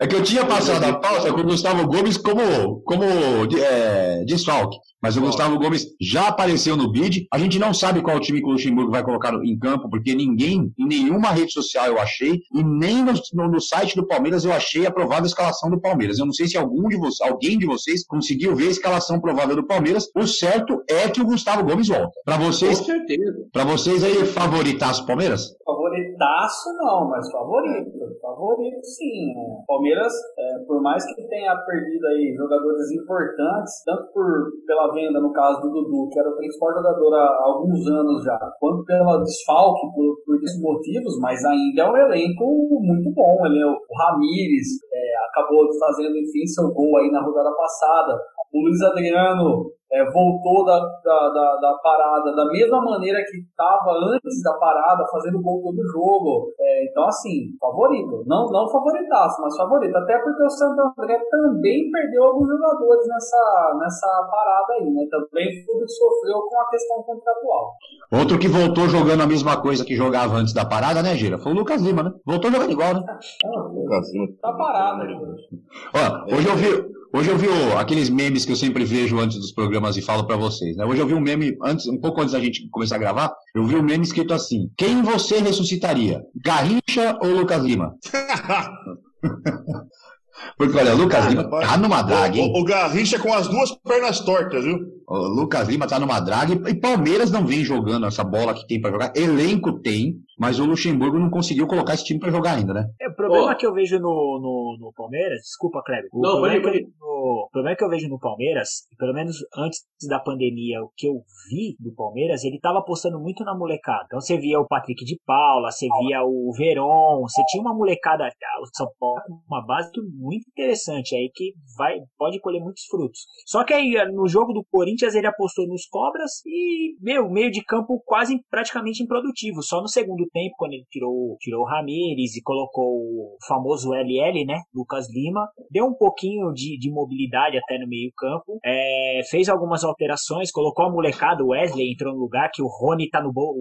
É que eu tinha passado a pauta com o Gustavo Gomes como, como é, desfalque. Mas o Gustavo Gomes já apareceu no bid. A gente não sabe qual time que o Luxemburgo vai colocar em campo, porque ninguém, em nenhuma rede social eu achei, e nem no, no- no site do Palmeiras eu achei aprovada a escalação do Palmeiras. Eu não sei se algum de vocês, alguém de vocês conseguiu ver a escalação provável do Palmeiras. O certo é que o Gustavo Gomes volta. Para Com vocês, certeza. para vocês aí, favoritaço o Palmeiras? Favoritaço não, mas favorito. Favorito sim. né? Palmeiras, é, por mais que tenha perdido aí jogadores importantes, tanto por, pela venda, no caso do Dudu, que era o principal jogador há alguns anos já, quanto pela desfalque, por, por esses motivos, mas ainda é um elenco muito bom. Ele é o, o Ramires, é, acabou fazendo, enfim, seu gol aí na rodada passada. O Luiz Adriano é, voltou da, da, da, da parada da mesma maneira que estava antes da parada, fazendo gol todo jogo. É, então, assim, favorito. Não, não favoritaço, mas favorito. Até porque o Santo André também perdeu alguns jogadores nessa, nessa parada aí, né? Também foi o que sofreu com a questão contratual. Outro que voltou jogando a mesma coisa que jogava antes da parada, né, Gira? Foi o Lucas Lima, né? Voltou jogando igual, né? Tá parado. né? Ó, hoje eu vi, hoje eu vi o- aqueles memes que eu sempre vejo antes dos programas e falo pra vocês, né? Hoje eu vi um meme antes, um pouco antes da gente começar a gravar, eu vi um meme escrito assim: Quem você ressuscitaria? Garrincha ou Lucas Lima? Porque, olha, o Lucas Lima tá numa drag, hein? O, o Garrincha com as duas pernas tortas, viu? O Lucas Lima tá numa drag e Palmeiras não vem jogando essa bola que tem para jogar. Elenco tem, mas o Luxemburgo não conseguiu colocar esse time para jogar ainda, né? É, o problema oh. que eu vejo no, no, no Palmeiras, desculpa, Kleber. O não, problema, pode, pode. o problema que eu vejo no Palmeiras, pelo menos antes da pandemia, o que eu vi do Palmeiras, ele tava apostando muito na molecada. Então você via o Patrick de Paula, você via o Veron, você tinha uma molecada, o São Paulo com uma base muito interessante aí que vai pode colher muitos frutos. Só que aí no jogo do Corinthians ele apostou nos Cobras e meu meio de campo quase praticamente improdutivo. Só no segundo tempo quando ele tirou tirou o Ramires e colocou o famoso LL, né, Lucas Lima, deu um pouquinho de, de mobilidade até no meio campo, é, fez algumas alterações, colocou a molecada, o Wesley entrou no lugar que o Rony tá no, bol,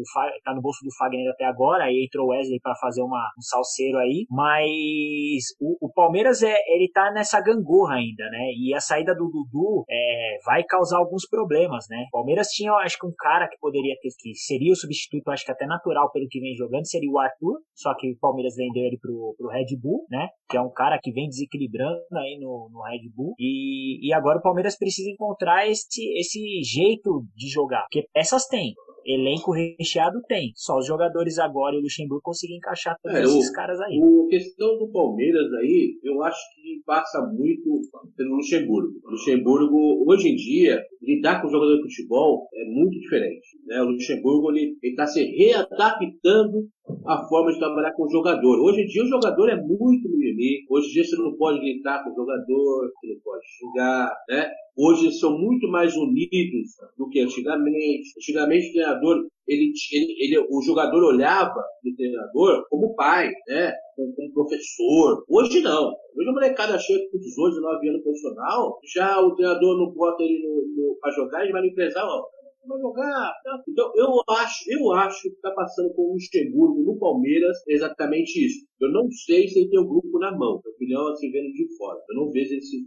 tá no bolso do Fagner até agora, aí entrou o Wesley para fazer uma, um salseiro aí, mas o, o Palmeiras é, ele tá nessa gangorra ainda, né? E a saída do Dudu é, vai causar alguns problemas, né? O Palmeiras tinha, acho que um cara que poderia ter, que seria o substituto, acho que até natural pelo que vem jogando, seria o Arthur, só que o Palmeiras vendeu ele pro, pro Red Bull, né? Que é um cara que vem desequilibrando aí no, no Red Bull. E, e agora o Palmeiras precisa encontrar esse, esse jeito de jogar, porque peças tem. Elenco recheado tem. Só os jogadores agora e o Luxemburgo conseguem encaixar todos é, esses o, caras aí. A questão do Palmeiras aí, eu acho que passa muito pelo Luxemburgo. O Luxemburgo, hoje em dia, lidar com o jogador de futebol é muito diferente. Né? O Luxemburgo ele está se readaptando à forma de trabalhar com o jogador. Hoje em dia o jogador é muito mimimi. Hoje em dia você não pode gritar com o jogador, você não pode xingar, né? Hoje são muito mais unidos do que antigamente. Antigamente o treinador, ele, ele, ele, o jogador olhava o treinador como pai, né? Como, como professor. Hoje não. Hoje a molecada chega com 18, 19 anos profissional, já o treinador não bota ele no, no, pra jogar, ele vai no empresário, ó, vai jogar. Então, eu acho, eu acho que está passando com o Luxemburgo no Palmeiras exatamente isso. Eu não sei se ele tem o grupo na mão. Minha opinião, assim, vendo de fora. Eu não vejo esse,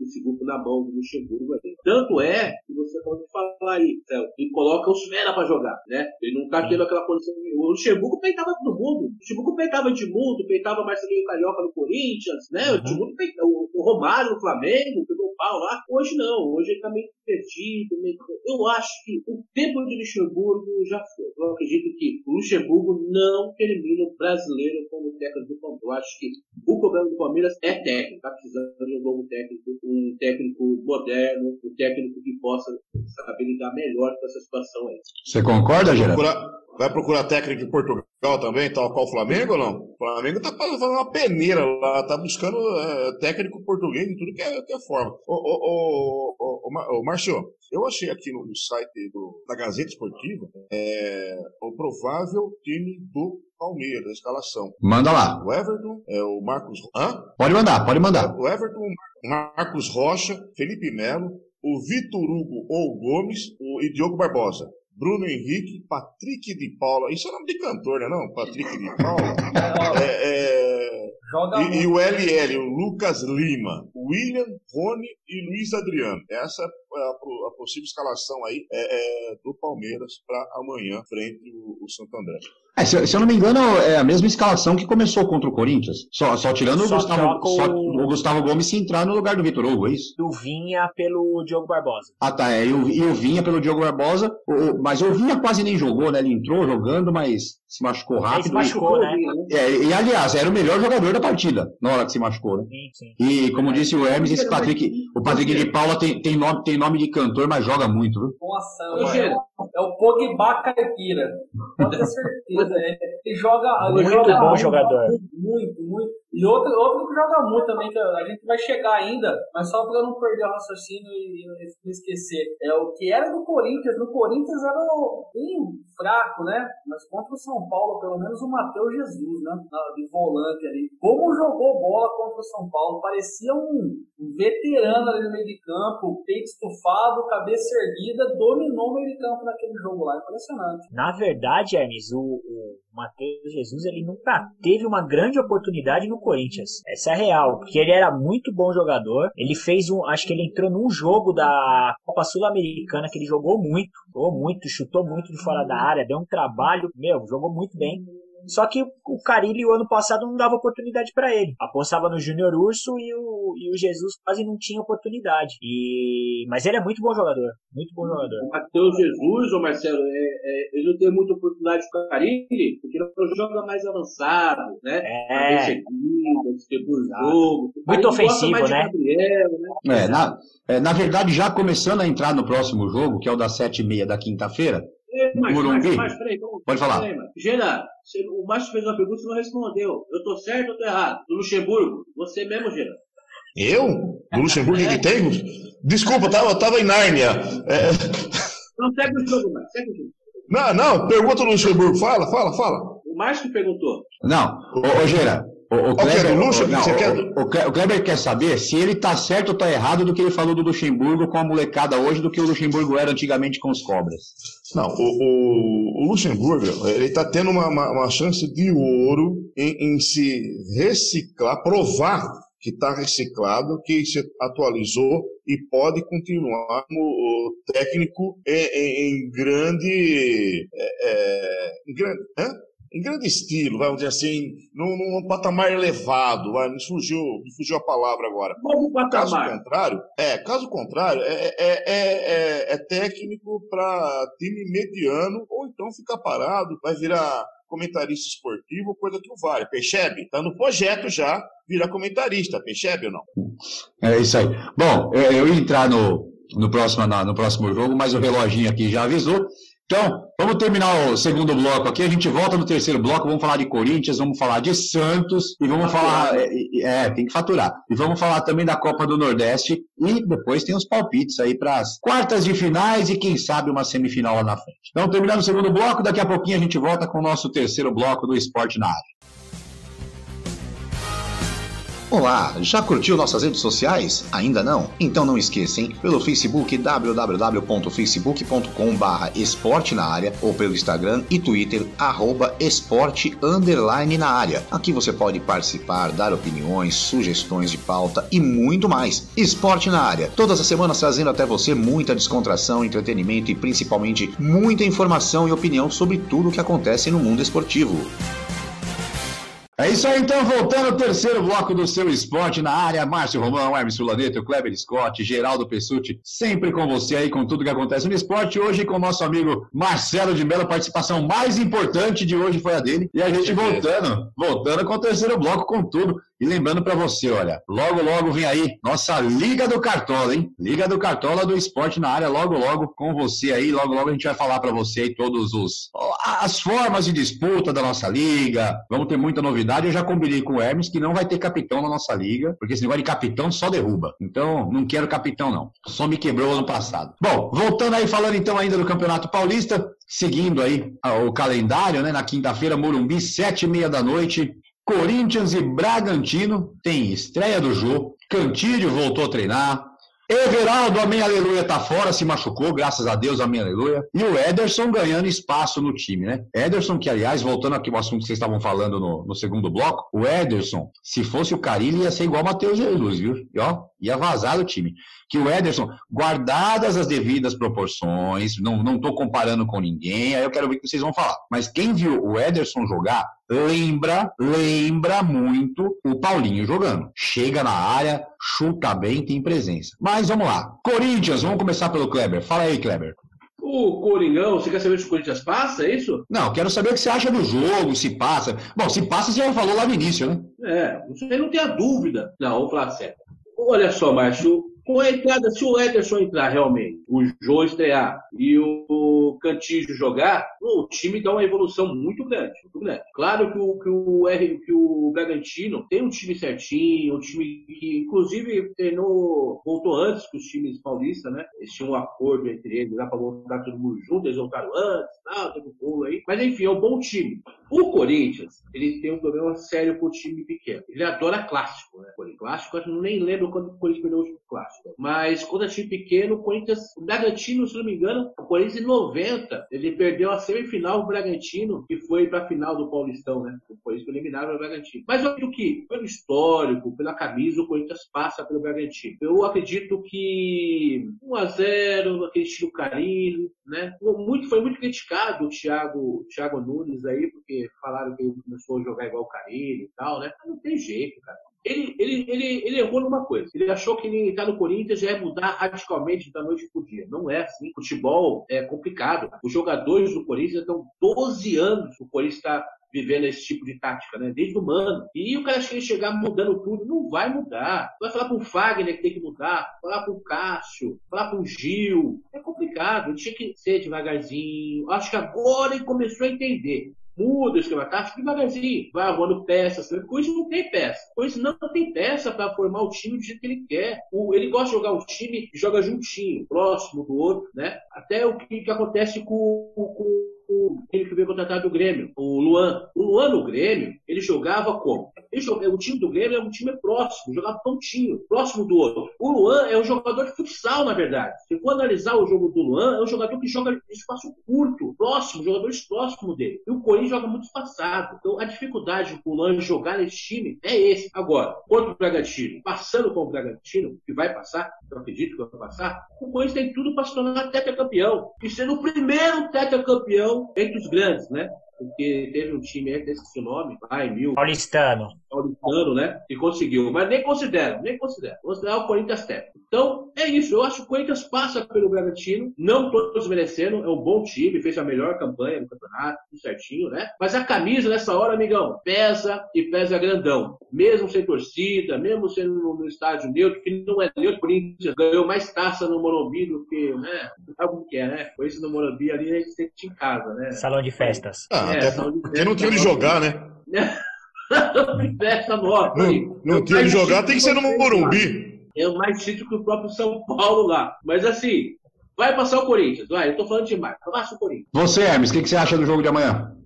esse grupo na mão do Luxemburgo aí. Tanto é que você pode falar aí, Céu, ele coloca os fera para jogar, né? Ele não tá tendo aquela condição. O Luxemburgo peitava todo mundo. O Luxemburgo peitava Edmundo, peitava Marcelinho Carioca no Corinthians, né? O Edmundo peitava, o Romário no Flamengo, pegou o pau lá. Hoje não. Hoje ele tá meio perdido. Meio... Eu acho que o tempo de Luxemburgo já foi. Eu acredito que o Luxemburgo não termina o brasileiro como técnico do Palmeiras. Eu acho que o problema do Palmeiras é técnico. Está precisando de um novo técnico, um técnico moderno, um técnico que possa saber lidar melhor com essa situação aí. Você concorda, Gerardo? Vai procurar técnico em Portugal também, tal qual o Flamengo ou não? O Flamengo tá fazendo uma peneira lá, tá buscando é, técnico português em tudo que é, que é forma. Ô, ô, ô, ô, ô, Márcio, eu achei aqui no, no site do, da Gazeta Esportiva é, o provável time do Palmeiras, a escalação. Manda lá. O Everton, é o Marcos. Hã? Pode mandar, pode mandar. O Everton, Marcos Rocha, Felipe Melo, o Vitor Hugo ou Gomes o, e Diogo Barbosa. Bruno Henrique, Patrick de Paula. Isso é nome de cantor, né? Não? Patrick de Paula. é, é... E, e, o LL, o Lucas Lima, William, Rony e Luiz Adriano. Essa é a, a possível escalação aí é, é, do Palmeiras para amanhã, frente o, o Santo André. É, se, se, eu não me engano, é a mesma escalação que começou contra o Corinthians. Só, só tirando só o, Gustavo, só, o... Gustavo Gomes se entrar no lugar do Vitor Hugo, é isso? Do Vinha pelo Diogo Barbosa. Ah, tá. É, e o Vinha pelo Diogo Barbosa. O, mas o Vinha quase nem jogou, né? Ele entrou jogando, mas se machucou rápido. Ele se machucou, né? É, e aliás, era o melhor jogador da partida na hora que se machucou, né? Sim, sim. E como disse o Hermes, esse Patrick, o Patrick de Paula tem, tem, nome, tem nome de cantor, mas joga muito, viu? Nossa, é, é o Pogba caipira. Pode ter certeza. É. Ele joga. Muito ele joga bom muito, jogador. Muito, muito. E outro, outro que joga muito também, que a gente vai chegar ainda, mas só para não perder o raciocínio e não esquecer. É o que era do Corinthians. No Corinthians era bem fraco, né? Mas contra o São Paulo, pelo menos o Matheus Jesus, né? De volante ali. Como jogou bola contra o São Paulo? Parecia um veterano ali no meio de campo, peito estufado, cabeça erguida, dominou o meio de campo naquele jogo lá. Impressionante. Na verdade, Hermes, o, o Matheus Jesus ele nunca teve uma grande oportunidade no Corinthians. Essa é real, porque ele era muito bom jogador. Ele fez um, acho que ele entrou num jogo da Copa Sul-Americana que ele jogou muito, jogou muito, chutou muito de fora da área, deu um trabalho, meu, jogou muito bem Só que o Carilli, o ano passado, não dava oportunidade para ele. Apostava no Júnior Urso e o, e o Jesus quase não tinha oportunidade. E... Mas ele é muito bom jogador. Muito bom jogador. O Matheus Jesus, ô Marcelo, é, é, ele não tem muita oportunidade com o Carilli, porque ele joga mais avançado, né? É. Distribui o jogo. Muito ofensivo, né? Gabriel, né? É, na, é, na verdade, já começando a entrar no próximo jogo, que é o das sete e meia da quinta-feira, Mas, Morumbi? mas, mas, peraí, vamos- Pode falar. Gera, o Márcio fez uma pergunta e você não respondeu. Eu tô certo ou tô errado? Do Luxemburgo? Você mesmo, Gera. Eu? Do Luxemburgo que tem? Desculpa, eu tava, eu tava em Nárnia. É, Não segue o jogo, Márcio. Segue o jogo. não, não, pergunta do Luxemburgo. Fala, fala, fala. O Márcio que perguntou. Não, ô, ô Gera, o, o, é, Kleber, Luxo? o- não, quer o, Kleber quer saber se ele tá certo ou tá errado do que ele falou do Luxemburgo com a molecada hoje do que o Luxemburgo era antigamente com os cobras. Não, o, Luxemburgo, ele está tendo uma, uma, uma chance de ouro em, em se reciclar, provar que está reciclado, que se atualizou e pode continuar como o técnico em, em- em grande, é, é, em grande, hã? Em grande estilo, vamos dizer assim, num, num patamar elevado, vai, me fugiu, me fugiu a palavra agora. Pro Caso patamar. contrário, é, caso contrário, é, é, é, é, é técnico para time mediano, ou então ficar parado, vai virar comentarista esportivo, coisa que não vale. Percebe? Tá no projeto já, virar comentarista, percebe ou não? É isso aí. Bom, eu, ia entrar no, no, próximo, no próximo jogo, mas o reloginho aqui já avisou. Então, vamos terminar o segundo bloco aqui. A gente volta no terceiro bloco. Vamos falar de Corinthians, vamos falar de Santos e vamos falar. É, é, tem que faturar. E vamos falar também da Copa do Nordeste. E depois tem os palpites aí para as quartas de finais e quem sabe uma semifinal lá na frente. Então, terminando o segundo bloco, daqui a pouquinho a gente volta com o nosso terceiro bloco do Esporte na área. Olá, já curtiu nossas redes sociais? Ainda não? Então não esqueça, hein? Pelo Facebook www.facebook.com/barra esporte na área ou pelo Instagram e Twitter arroba esporte underline na área. Aqui você pode participar, dar opiniões, sugestões de pauta e muito mais. Esporte na área, todas as semanas trazendo até você muita descontração, entretenimento e principalmente muita informação e opinião sobre tudo o que acontece no mundo esportivo. É isso aí, então, voltando ao terceiro bloco do seu esporte na área. Márcio Romão, Hermes Sulaneto, Kleber Scott, Geraldo Pessuti, sempre com você aí com tudo que acontece no esporte. Hoje com o nosso amigo Marcelo de Mello, a participação mais importante de hoje foi a dele. E a gente voltando, voltando com o terceiro bloco com tudo. E lembrando para você, olha, logo, logo vem aí nossa Liga do Cartola, hein? Liga do Cartola do Esporte na área, logo, logo com você aí. Logo, logo a gente vai falar para você aí todos os as formas de disputa da nossa liga. Vamos ter muita novidade. Eu já combinei com o Hermes que não vai ter capitão na nossa liga, porque esse negócio de capitão só derruba. Então, não quero capitão, não. Só me quebrou ano passado. Bom, voltando aí, falando então ainda do Campeonato Paulista, seguindo aí ah, o calendário, né? Na quinta-feira, Morumbi, sete e meia da noite. Corinthians e Bragantino tem estreia do jogo. Cantídio voltou a treinar. Everaldo, amém, aleluia, tá fora, se machucou, graças a Deus, amém, aleluia. E o Ederson ganhando espaço no time, né? Ederson, que aliás, voltando aqui ao assunto que vocês estavam falando no, no segundo bloco, o Ederson, se fosse o Carilli, ia ser igual o Matheus Jesus, viu? E ó, ia vazar do time. Que o Ederson, guardadas as devidas proporções, não, não tô comparando com ninguém, aí eu quero ver o que vocês vão falar. Mas quem viu o Ederson jogar, lembra, lembra muito o Paulinho jogando. Chega na área, chuta bem, tem presença. Mas vamos lá. Corinthians, vamos começar pelo Kleber. Fala aí, Kleber. O Coringão, você quer saber se o Corinthians passa, é isso? Não, quero saber o que você acha do jogo, se passa. Bom, se passa, você já falou lá no início, né? É, você não tem a dúvida. Não, vamos falar sério. Olha só, Márcio, com a entrada, se o Ederson entrar realmente, o Jô estrear e o Cantígio jogar, o time dá uma evolução muito grande, muito grande. Claro que o, que o, R, que o Bragantino tem um time certinho, um time que, inclusive, treinou, voltou antes que os times paulistas, né? Eles tinham um acordo entre eles, dá pra voltar todo mundo junto, eles voltaram antes, tal, teve um aí. Mas enfim, é um bom time. O Corinthians, ele tem um problema sério com o time pequeno. Ele adora clássico, né? Corinthians clássico, eu nem lembro quando o Corinthians perdeu o último clássico. Mas quando é time pequeno, o Corinthians, o Bragantino, se não me engano, o Corinthians em 90, ele perdeu a semifinal o Bragantino, que foi para a final do Paulistão, né? O Corinthians foi o Bragantino. Mas eu acredito que, pelo histórico, pela camisa, o Corinthians passa pelo Bragantino. Eu acredito que 1x0, aquele estilo Carilho, né? Muito, foi muito criticado o Thiago, o Thiago Nunes aí, porque falaram que ele começou a jogar igual o Carilho e tal, né? Mas não tem jeito, cara. Ele, ele, ele, ele errou numa coisa. Ele achou que ele estar no Corinthians já é mudar radicalmente da noite para o dia. Não é assim. Futebol é complicado. Os jogadores do Corinthians estão 12 anos o Corinthians está vivendo esse tipo de tática, né? Desde o mano. E o cara que chegar mudando tudo, não vai mudar. Vai falar para o Fagner que tem que mudar, falar para o Cássio, falar para o Gil. É complicado. Tinha que ser devagarzinho. Acho que agora ele começou a entender muda o esquema tático devagarzinho, vai arrumando peças. Com isso não tem peça. Com isso não tem peça para formar o time do jeito que ele quer. O, ele gosta de jogar um time joga juntinho, próximo do outro, né? Até o que, que acontece com, com o time que veio contratado do Grêmio, o Luan. O Luan no Grêmio, ele jogava como? Ele o time do Grêmio é um time próximo, jogava pontinho, próximo do outro. O Luan é um jogador de futsal, na verdade. Se for analisar o jogo do Luan, é um jogador que joga espaço curto, próximo, jogadores próximos dele. E o Corinthians joga muito espaçado. Então a dificuldade do Luan jogar nesse time é esse. Agora, contra o Bragantino, passando com o Bragantino, que vai passar, eu acredito que vai passar, o Corinthians tem tudo para se tornar tetracampeão. E sendo o primeiro tetracampeão entre os grandes, né? porque teve um time aí, desse nome, vai, mil. Paulistano. Paulistano, né? Que conseguiu. Mas nem considero, nem considero. Considerar o Corinthians técnico. Então, é isso. Eu acho que o Corinthians passa pelo Bragantino. Não todos merecendo. É um bom time. Fez a melhor campanha no campeonato. Tudo certinho, né? Mas a camisa nessa hora, amigão, pesa e pesa grandão. Mesmo sem torcida, mesmo sendo no estádio neutro, que não é neutro, o Corinthians ganhou mais taça no Morumbi do que, né? Sabe como que é, né? Foi isso no Morumbi ali, a gente sempre tinha em casa, né? Salão de festas. Ah, é, até porque não tinha onde jogar, né? Festa nova. Não, não tinha onde jogar, tem que ser no Morumbi. É mais título que o próprio São Paulo lá. Mas assim, vai passar o Corinthians. Vai, eu tô falando demais. Passa o Corinthians. Você, Hermes, o que, que você acha do jogo de amanhã?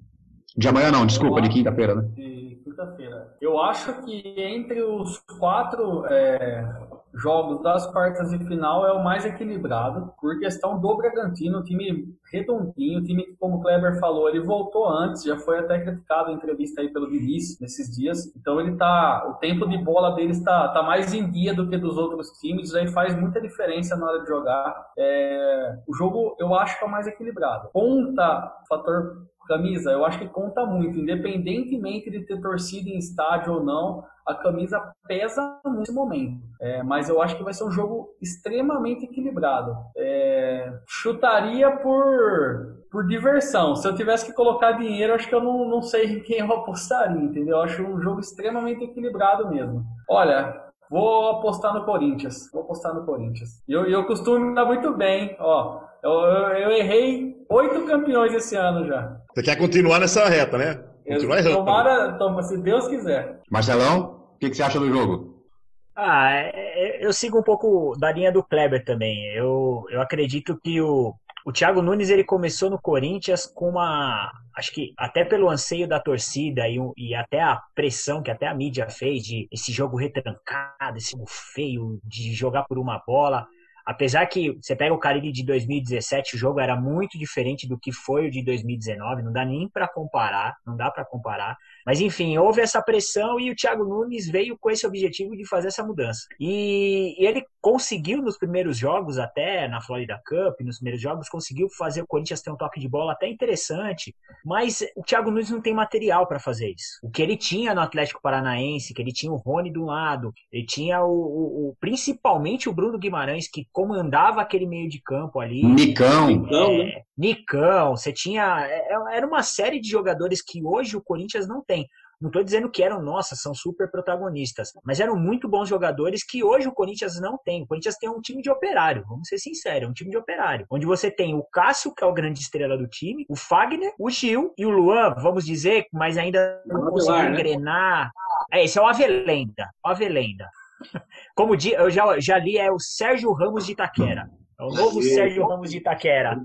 De amanhã não, desculpa, de quinta-feira, né? De quinta-feira. Eu acho que entre os quatro é, jogos das quartas de final é o mais equilibrado, por questão do Bragantino, time redondinho, time que, como o Kleber falou, ele voltou antes, já foi até criticado em entrevista aí pelo Vinícius nesses dias, então ele tá, o tempo de bola dele está tá mais em dia do que dos outros times, aí faz muita diferença na hora de jogar. É, o jogo eu acho que é o mais equilibrado. Conta fator camisa, eu acho que conta muito, independentemente de ter torcida em estádio ou não, a camisa pesa nesse momento. É, mas eu acho que vai ser um jogo extremamente equilibrado. É, chutaria por, por diversão. Se eu tivesse que colocar dinheiro, acho que eu não, não sei em quem eu apostaria, entendeu? Eu acho um jogo extremamente equilibrado mesmo. Olha, Vou apostar no Corinthians. Vou apostar no Corinthians. E eu, eu costumo dar muito bem. Ó, eu, eu, eu errei oito campeões esse ano já. Você quer continuar nessa reta, né? Continuar errando. Tomara, toma, se Deus quiser. Marcelão, o que, que você acha do jogo? Ah, é, é, eu sigo um pouco da linha do Kleber também. Eu, eu acredito que o, o Thiago Nunes ele começou no Corinthians com uma. Acho que até pelo anseio da torcida e, e até a pressão que até a mídia fez de esse jogo retrancado, esse jogo feio, de jogar por uma bola. Apesar que você pega o Caribe de 2017, o jogo era muito diferente do que foi o de 2019, não dá nem para comparar, não dá para comparar. Mas enfim, houve essa pressão e o Thiago Nunes veio com esse objetivo de fazer essa mudança. E, e ele conseguiu nos primeiros jogos, até na Florida Cup, nos primeiros jogos, conseguiu fazer o Corinthians ter um toque de bola até interessante, mas o Thiago Nunes não tem material para fazer isso. O que ele tinha no Atlético Paranaense, que ele tinha o Rony do lado, ele tinha o, o, o principalmente o Bruno Guimarães, que comandava aquele meio de campo ali. Nicão. Nicão, é, né? Nicão, você tinha. É, é, era uma série de jogadores que hoje o Corinthians não tem. Não estou dizendo que eram, nossa, são super protagonistas, mas eram muito bons jogadores que hoje o Corinthians não tem. O Corinthians tem um time de operário, vamos ser sinceros, é um time de operário. Onde você tem o Cássio, que é o grande estrela do time, o Fagner, o Gil e o Luan, vamos dizer, mas ainda não conseguiu né? engrenar. É, esse é o Avelenda. O Avelenda. Como eu já, já li, é o Sérgio Ramos de Itaquera. É o novo Sérgio Ramos de Itaquera.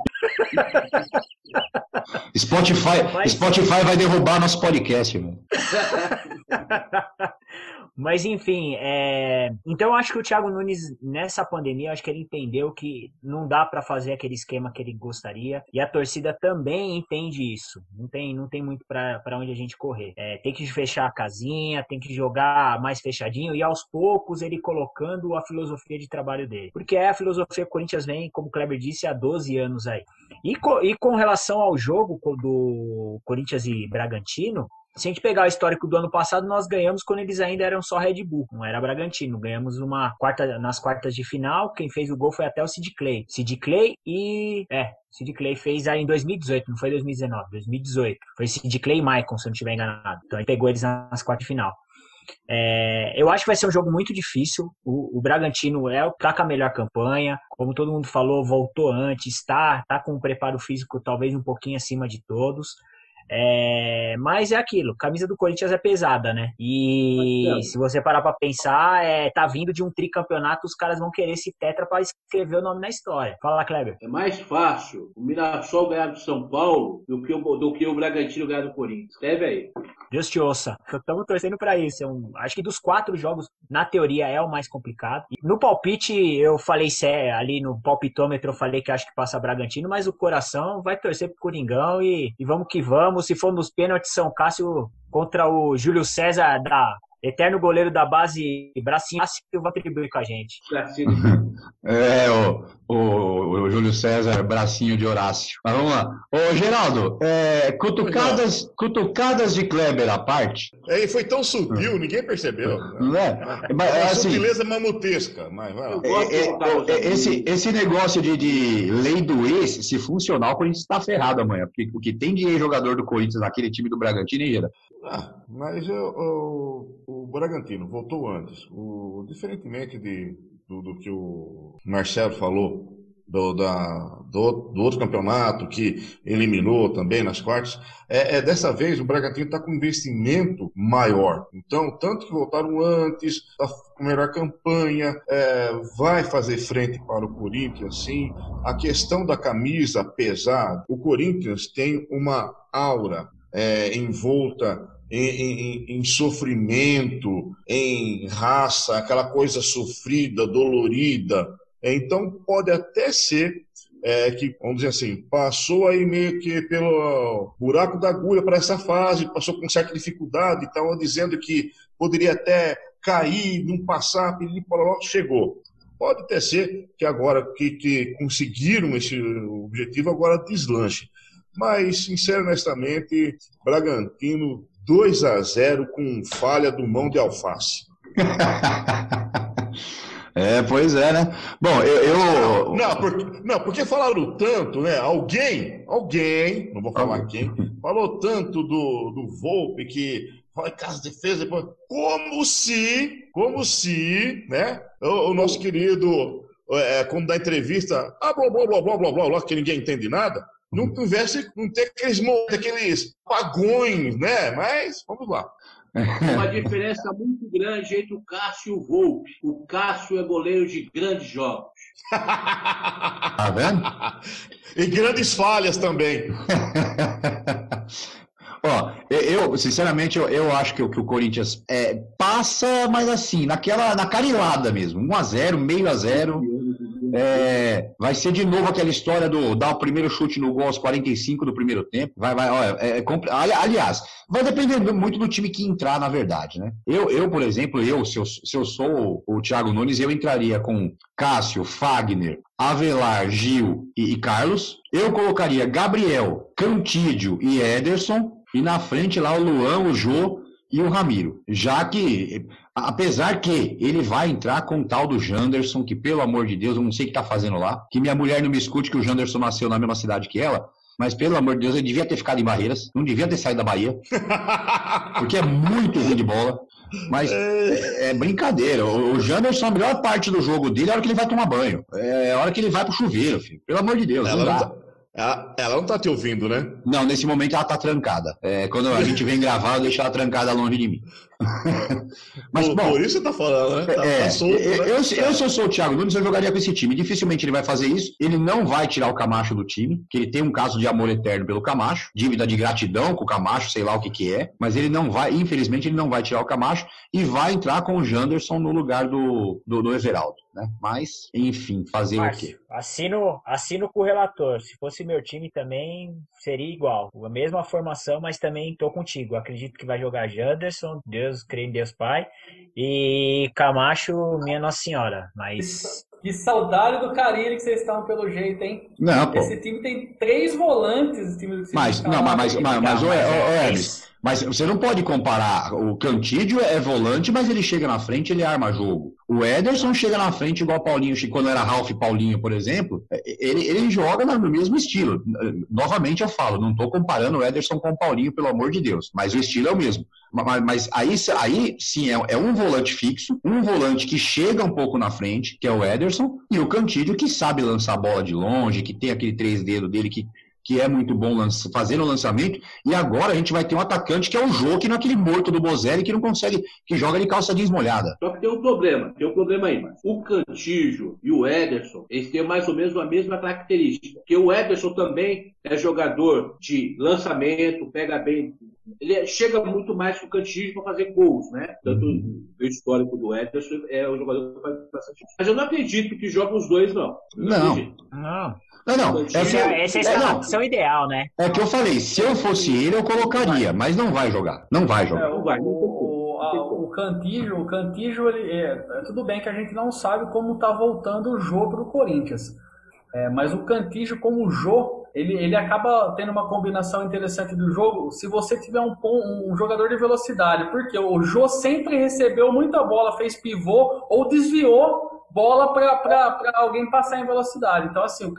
Spotify, Mas... Spotify vai derrubar nosso podcast, mano. Mas enfim, é... então eu acho que o Thiago Nunes, nessa pandemia, eu acho que ele entendeu que não dá para fazer aquele esquema que ele gostaria. E a torcida também entende isso. Não tem, não tem muito para onde a gente correr. É, tem que fechar a casinha, tem que jogar mais fechadinho e aos poucos ele colocando a filosofia de trabalho dele. Porque é a filosofia que o Corinthians vem, como o Kleber disse, há 12 anos aí. E, co e com relação ao jogo do Corinthians e Bragantino, se a gente pegar o histórico do ano passado, nós ganhamos quando eles ainda eram só Red Bull, não era Bragantino. Ganhamos uma quarta nas quartas de final. Quem fez o gol foi até o Sid Clay. Sid Clay e. É, Sid Clay fez aí em 2018, não foi 2019, 2018. Foi Sid Clay e Maicon, se eu não estiver enganado. Então ele pegou eles nas quartas de final. É, eu acho que vai ser um jogo muito difícil. O, o Bragantino é tá com a melhor campanha, como todo mundo falou, voltou antes, está tá com um preparo físico talvez um pouquinho acima de todos. É, mas é aquilo, camisa do Corinthians é pesada, né? E é. se você parar para pensar, é, tá vindo de um tricampeonato, os caras vão querer esse tetra para escrever o nome na história. Fala, Kleber. É mais fácil o Mirassol ganhar do São Paulo do que o, do que o Bragantino ganhar do Corinthians. Escreve aí. Deus te ouça. Estamos torcendo para isso. É um, acho que dos quatro jogos, na teoria, é o mais complicado. No palpite, eu falei ali no palpitômetro, eu falei que acho que passa Bragantino, mas o coração vai torcer pro Coringão e, e vamos que vamos. Se for nos pênaltis, São Cássio contra o Júlio César da Eterno goleiro da base, Bracinho Silva atribui com a gente. é, o, o, o, Júlio César, bracinho de Horácio. Mas vamos lá. Ô, Geraldo, é, cutucadas, cutucadas de Kleber à parte. É, foi tão sutil, ninguém percebeu. Não é? Mas, é assim, sutileza mamutesca, mas vai lá. É, é, é, esse, esse negócio de, de lei do ex, se funcionar, o Corinthians está ferrado amanhã. Porque o que tem de jogador do Corinthians naquele time do Bragantino, hein, ah, mas o, o, Bragantino voltou antes. O, diferentemente de, do, do que o Marcelo falou, do, da, do, do, outro campeonato que eliminou também nas quartas, é, é dessa vez o Bragantino está com um investimento maior. Então, tanto que voltaram antes, está com melhor campanha, é, vai fazer frente para o Corinthians, sim. A questão da camisa pesar, o Corinthians tem uma aura é, envolta em, em, em, sofrimento, em raça, aquela coisa sofrida, dolorida. Então, pode até ser é, que, vamos dizer assim, passou aí meio que pelo buraco da agulha para essa fase, passou com certa dificuldade, estavam dizendo que poderia até cair, não passar, pedir chegou. Pode até ser que agora que, que conseguiram esse objetivo, agora deslanche. Mas, sincero, honestamente, Bragantino 2 a 0 com falha do mão de alface. é, pois é, né? Bom, eu. eu... Não, porque, não, porque falaram tanto, né? Alguém, alguém, não vou falar quem, falou tanto do, do Volpe que vai casa de defesa, como se, como se, né? O, o nosso querido, é, quando dá entrevista, ah, blá, blá, blá, blá, blá, blá, blá, que ninguém entende nada não tivesse, não ter aqueles, aqueles pagões, né? Mas vamos lá. Uma diferença muito grande entre o Cássio e o Volpe. O Cássio é goleiro de grandes jogos. Tá vendo? e grandes falhas também. Ó, eu, sinceramente, eu, eu acho que, o, que o Corinthians é, passa, mas assim, naquela, na carilada mesmo. 1x0, meio a 0 é, vai ser de novo aquela história do dar o primeiro chute no gol aos 45 do primeiro tempo. Vai, vai, olha, é, é, aliás, vai depender muito do time que entrar, na verdade, né? Eu, eu por exemplo, eu, se eu, se eu sou o, o Thiago Nunes, eu entraria com Cássio, Fagner, Avelar, Gil e, e Carlos. Eu colocaria Gabriel, Cantídio e Ederson. E na frente lá o Luan, o Jô e o Ramiro. Já que Apesar que ele vai entrar com o tal do Janderson, que pelo amor de Deus, eu não sei o que tá fazendo lá. Que minha mulher não me escute que o Janderson nasceu na mesma cidade que ela. Mas pelo amor de Deus, ele devia ter ficado em Barreiras. Não devia ter saído da Bahia. Porque é muito ruim de bola. Mas é, é brincadeira. O, o Janderson, a melhor parte do jogo dele é a hora que ele vai tomar banho. É a hora que ele vai pro chuveiro, filho. Pelo amor de Deus. Ela não, tá, ela, ela, não tá te ouvindo, né? Não, nesse momento ela tá trancada. É, quando a gente vem gravar, eu deixo ela trancada longe de mim. Mas, por, bom, por isso você tá falando, né? Tá, é, tá solto, né? Eu, eu, se eu sou o Thiago Nunes, eu jogaria com esse time. Dificilmente ele vai fazer isso. Ele não vai tirar o Camacho do time, que ele tem um caso de amor eterno pelo Camacho, dívida de gratidão com o Camacho, sei lá o que que é, mas ele não vai, infelizmente, ele não vai tirar o Camacho e vai entrar com o Janderson no lugar do, do, do Everaldo né? Mas, enfim, fazer Mas, o quê? Assino, assino com o relator. Se fosse meu time também seria igual. A mesma formação, mas também tô contigo. Acredito que vai jogar Janderson, Deus, creio em Deus Pai, e Camacho, minha Nossa Senhora. Mas que saudade do carinho que vocês estão pelo jeito, hein? Não, pô. Esse time tem três volantes. Esse time mas, não, mas, mas, mas, mas, o, o, mas você não pode comparar. O Cantídio é volante, mas ele chega na frente, ele arma jogo. O Ederson chega na frente igual Paulinho, quando era Ralph Paulinho, por exemplo, é, ele, ele joga no mesmo estilo. Novamente eu falo, não estou comparando o Ederson com o Paulinho, pelo amor de Deus, mas o estilo é o mesmo. Mas, mas aí, aí sim é, é, um volante fixo, um volante que chega um pouco na frente, que é o Ederson, e o Cantídio que sabe lançar a bola de longe, que tem aquele três dedos dele que que é muito bom fazendo o lançamento, e agora a gente vai ter um atacante que é o Jô, que não é aquele morto do Bozelli que não consegue, que joga de calça jeans molhada. Só que tem um problema, tem um problema aí, mas o Cantijo e o Ederson, eles têm mais ou menos a mesma característica, porque o Ederson também é jogador de lançamento, pega bem, ele chega muito mais que o Cantijo para fazer gols, né? Tanto uhum. o histórico do Ederson é o jogador que faz bastante. Mas eu não acredito que joga os dois, não. não. Não. não. Não, não. Essa, essa é a opção é, ideal, né? É que eu falei, se eu fosse ele, eu colocaria, mas não vai jogar. Não vai jogar. É, o, o, o, o Cantijo, o Cantijo ele, é, é, tudo bem que a gente não sabe como tá voltando o jogo pro Corinthians. É, mas o Cantijo, como Jô, ele, ele acaba tendo uma combinação interessante do jogo se você tiver um, um jogador de velocidade, porque o Jô sempre recebeu muita bola, fez pivô ou desviou bola para alguém passar em velocidade. Então, assim, o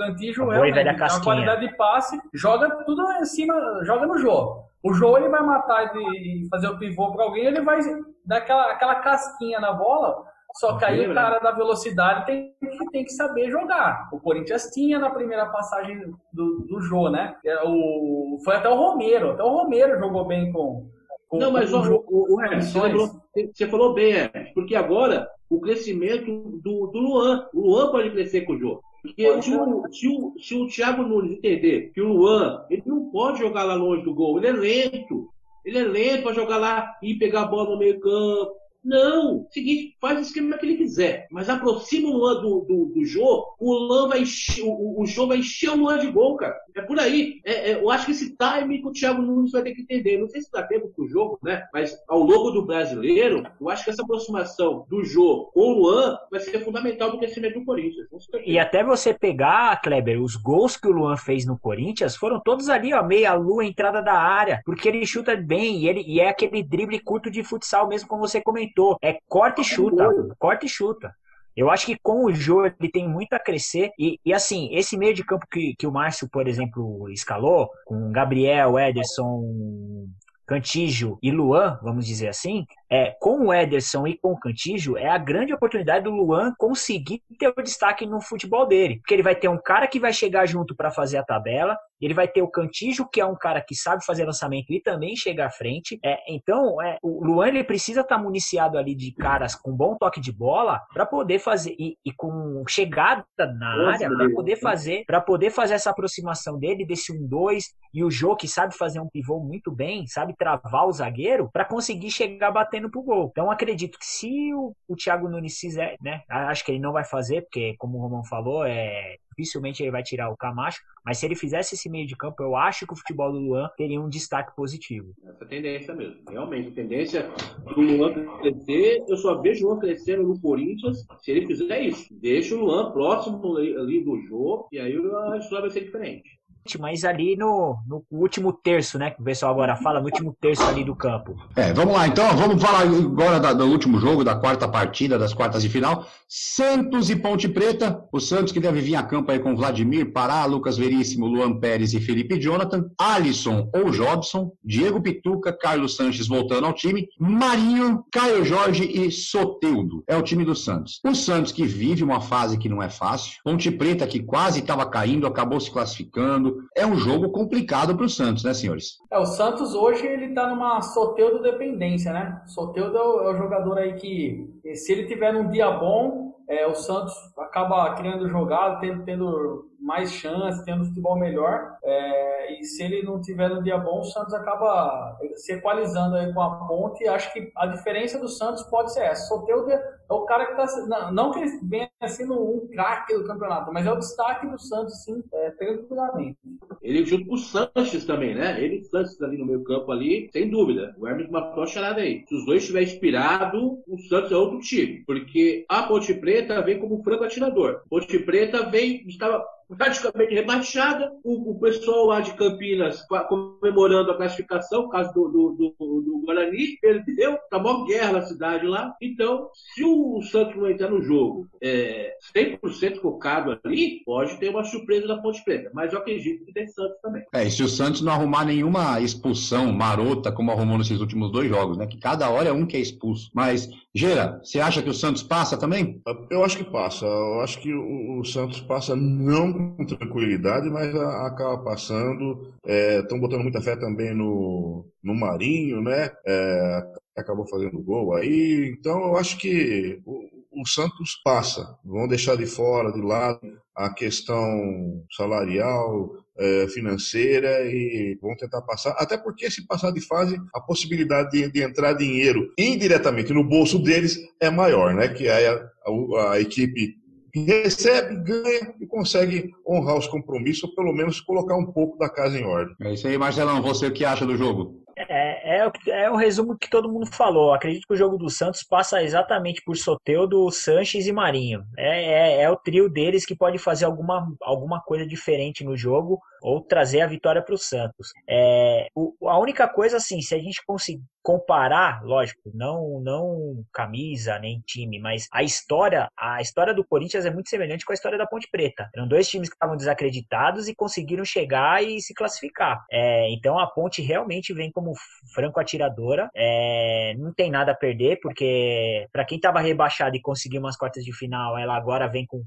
realmente tem uma qualidade de passe, joga tudo em cima, joga no jogo. O jogo ele vai matar e fazer o pivô para alguém, ele vai dar aquela, aquela casquinha na bola, só que aí o cara da velocidade tem, tem que saber jogar. O Corinthians tinha na primeira passagem do, do jogo, né? É, o, foi até o Romero, até o Romero jogou bem com. com Não, mas com o, o, o, o você, você falou bem, é, porque agora o crescimento do, do Luan. O Luan pode crescer com o jogo. Porque se o, se, o, se o Thiago Nunes entender que o Luan ele não pode jogar lá longe do gol, ele é lento. Ele é lento para jogar lá e pegar a bola no meio campo. Não, seguinte, faz o esquema que ele quiser, mas aproxima o Luan do, do, do Jô, o Luan vai o, o Jô vai encher o Luan de gol, cara. É por aí. É, é, eu acho que esse time que o Thiago Nunes vai ter que entender. Não sei se dá tempo pro jogo, né? Mas ao longo do brasileiro, eu acho que essa aproximação do Jô com o Luan vai ser fundamental no crescimento do Corinthians. E até você pegar, Kleber, os gols que o Luan fez no Corinthians foram todos ali, ó, meia lua, entrada da área, porque ele chuta bem e, ele, e é aquele drible curto de futsal mesmo, como você comentou comentou, é corta e chuta, corta e chuta. Eu acho que com o Jô ele tem muito a crescer. E, e assim, esse meio de campo que, que o Márcio, por exemplo, escalou, com Gabriel, Ederson, Cantígio e Luan, vamos dizer assim, é, com o Ederson e com o Cantígio, é a grande oportunidade do Luan conseguir ter o destaque no futebol dele. Porque ele vai ter um cara que vai chegar junto para fazer a tabela, ele vai ter o Cantígio, que é um cara que sabe fazer lançamento e também chega à frente. É, então, é, o Luan ele precisa estar tá municiado ali de caras com bom toque de bola para poder fazer e, e, com chegada na Nossa, área para poder fazer para poder fazer essa aproximação dele desse 1-2 e o Jô que sabe fazer um pivô muito bem, sabe travar o zagueiro para conseguir chegar batendo pro gol. Então acredito que se o, o Thiago Nunes fizer, né, acho que ele não vai fazer porque como o Romão falou, é dificilmente ele vai tirar o Camacho, mas se ele fizesse esse meio de campo, eu acho que o futebol do Luan teria um destaque positivo. Essa tendência mesmo, realmente, a tendência do Luan crescer, eu só vejo o Luan crescendo no Corinthians se ele fizer isso. Deixa o Luan próximo ali do jogo e aí a história vai ser diferente mas ali no, no último terço, né? Que o pessoal agora fala, no último terço ali do campo. É, vamos lá então, vamos falar agora da, do último jogo, da quarta partida, das quartas de final. Santos e Ponte Preta. O Santos que deve vir a campo aí com Vladimir Pará, Lucas Veríssimo, Luan Pérez e Felipe Jonathan, Alisson ou Jobson, Diego Pituca, Carlos Sanches voltando ao time, Marinho, Caio Jorge e Soteudo. É o time do Santos. O Santos que vive uma fase que não é fácil. Ponte Preta que quase estava caindo, acabou se classificando É um jogo complicado para o Santos, né, senhores? É, o Santos hoje ele está numa Soteudo dependência, né? Soteudo é o, é jogador aí que, se ele tiver num dia bom, é, o Santos acaba criando jogada, tendo, tendo mais chance, tendo futebol melhor. É, e se ele não tiver no dia bom, o Santos acaba se equalizando aí com a ponte. Acho que a diferença do Santos pode ser essa. Soteldo é o cara que está. Não, que ele venha sendo um craque do campeonato, mas é o destaque do Santos, sim, é, tranquilamente. Ele junto com o Sanches também, né? Ele e Sanches ali no meio campo ali, sem dúvida. O Hermes matou a charada aí. Se os dois estiverem inspirados, o Santos é outro time. Porque a Ponte Preta vem como franco atirador. Ponte Preta vem, estava praticamente rebaixada. O, o, pessoal lá de Campinas comemorando a classificação, caso do, do, do, do Guarani, perdeu, tá mó guerra na cidade lá. Então, se o Santos não entrar no jogo é, 100% focado ali, pode ter uma surpresa da Ponte Preta. Mas eu acredito que tem Santos também. É, e se o Santos não arrumar nenhuma expulsão marota, como arrumou nesses últimos dois jogos, né? Que cada hora é um que é expulso. Mas, Gera, você acha que o Santos passa também? Eu acho que passa. Eu acho que o, o Santos passa não com tranquilidade, mas acaba passando. Estão é, botando muita fé também no, no Marinho, né? É, acabou fazendo gol aí. Então eu acho que o, o Santos passa. Vão deixar de fora, de lado, a questão salarial, é, financeira e vão tentar passar. Até porque, se passar de fase, a possibilidade de, de entrar dinheiro indiretamente no bolso deles é maior, né? Que aí a, a, a equipe recebe, ganha e consegue honrar os compromissos, ou pelo menos colocar um pouco da casa em ordem. É isso aí, Marcelão. Você o que acha do jogo? É, é, é o resumo que todo mundo falou. Acredito que o jogo do Santos passa exatamente por Soteudo, Sanches e Marinho. É, é, é o trio deles que pode fazer alguma, alguma coisa diferente no jogo ou trazer a vitória para o Santos. É, a única coisa, assim, se a gente conseguir comparar, lógico, não não camisa nem time, mas a história, a história do Corinthians é muito semelhante com a história da Ponte Preta. Eram dois times que estavam desacreditados e conseguiram chegar e se classificar. É, então a Ponte realmente vem como franco atiradora. É, não tem nada a perder, porque para quem estava rebaixado e conseguiu umas quartas de final, ela agora vem com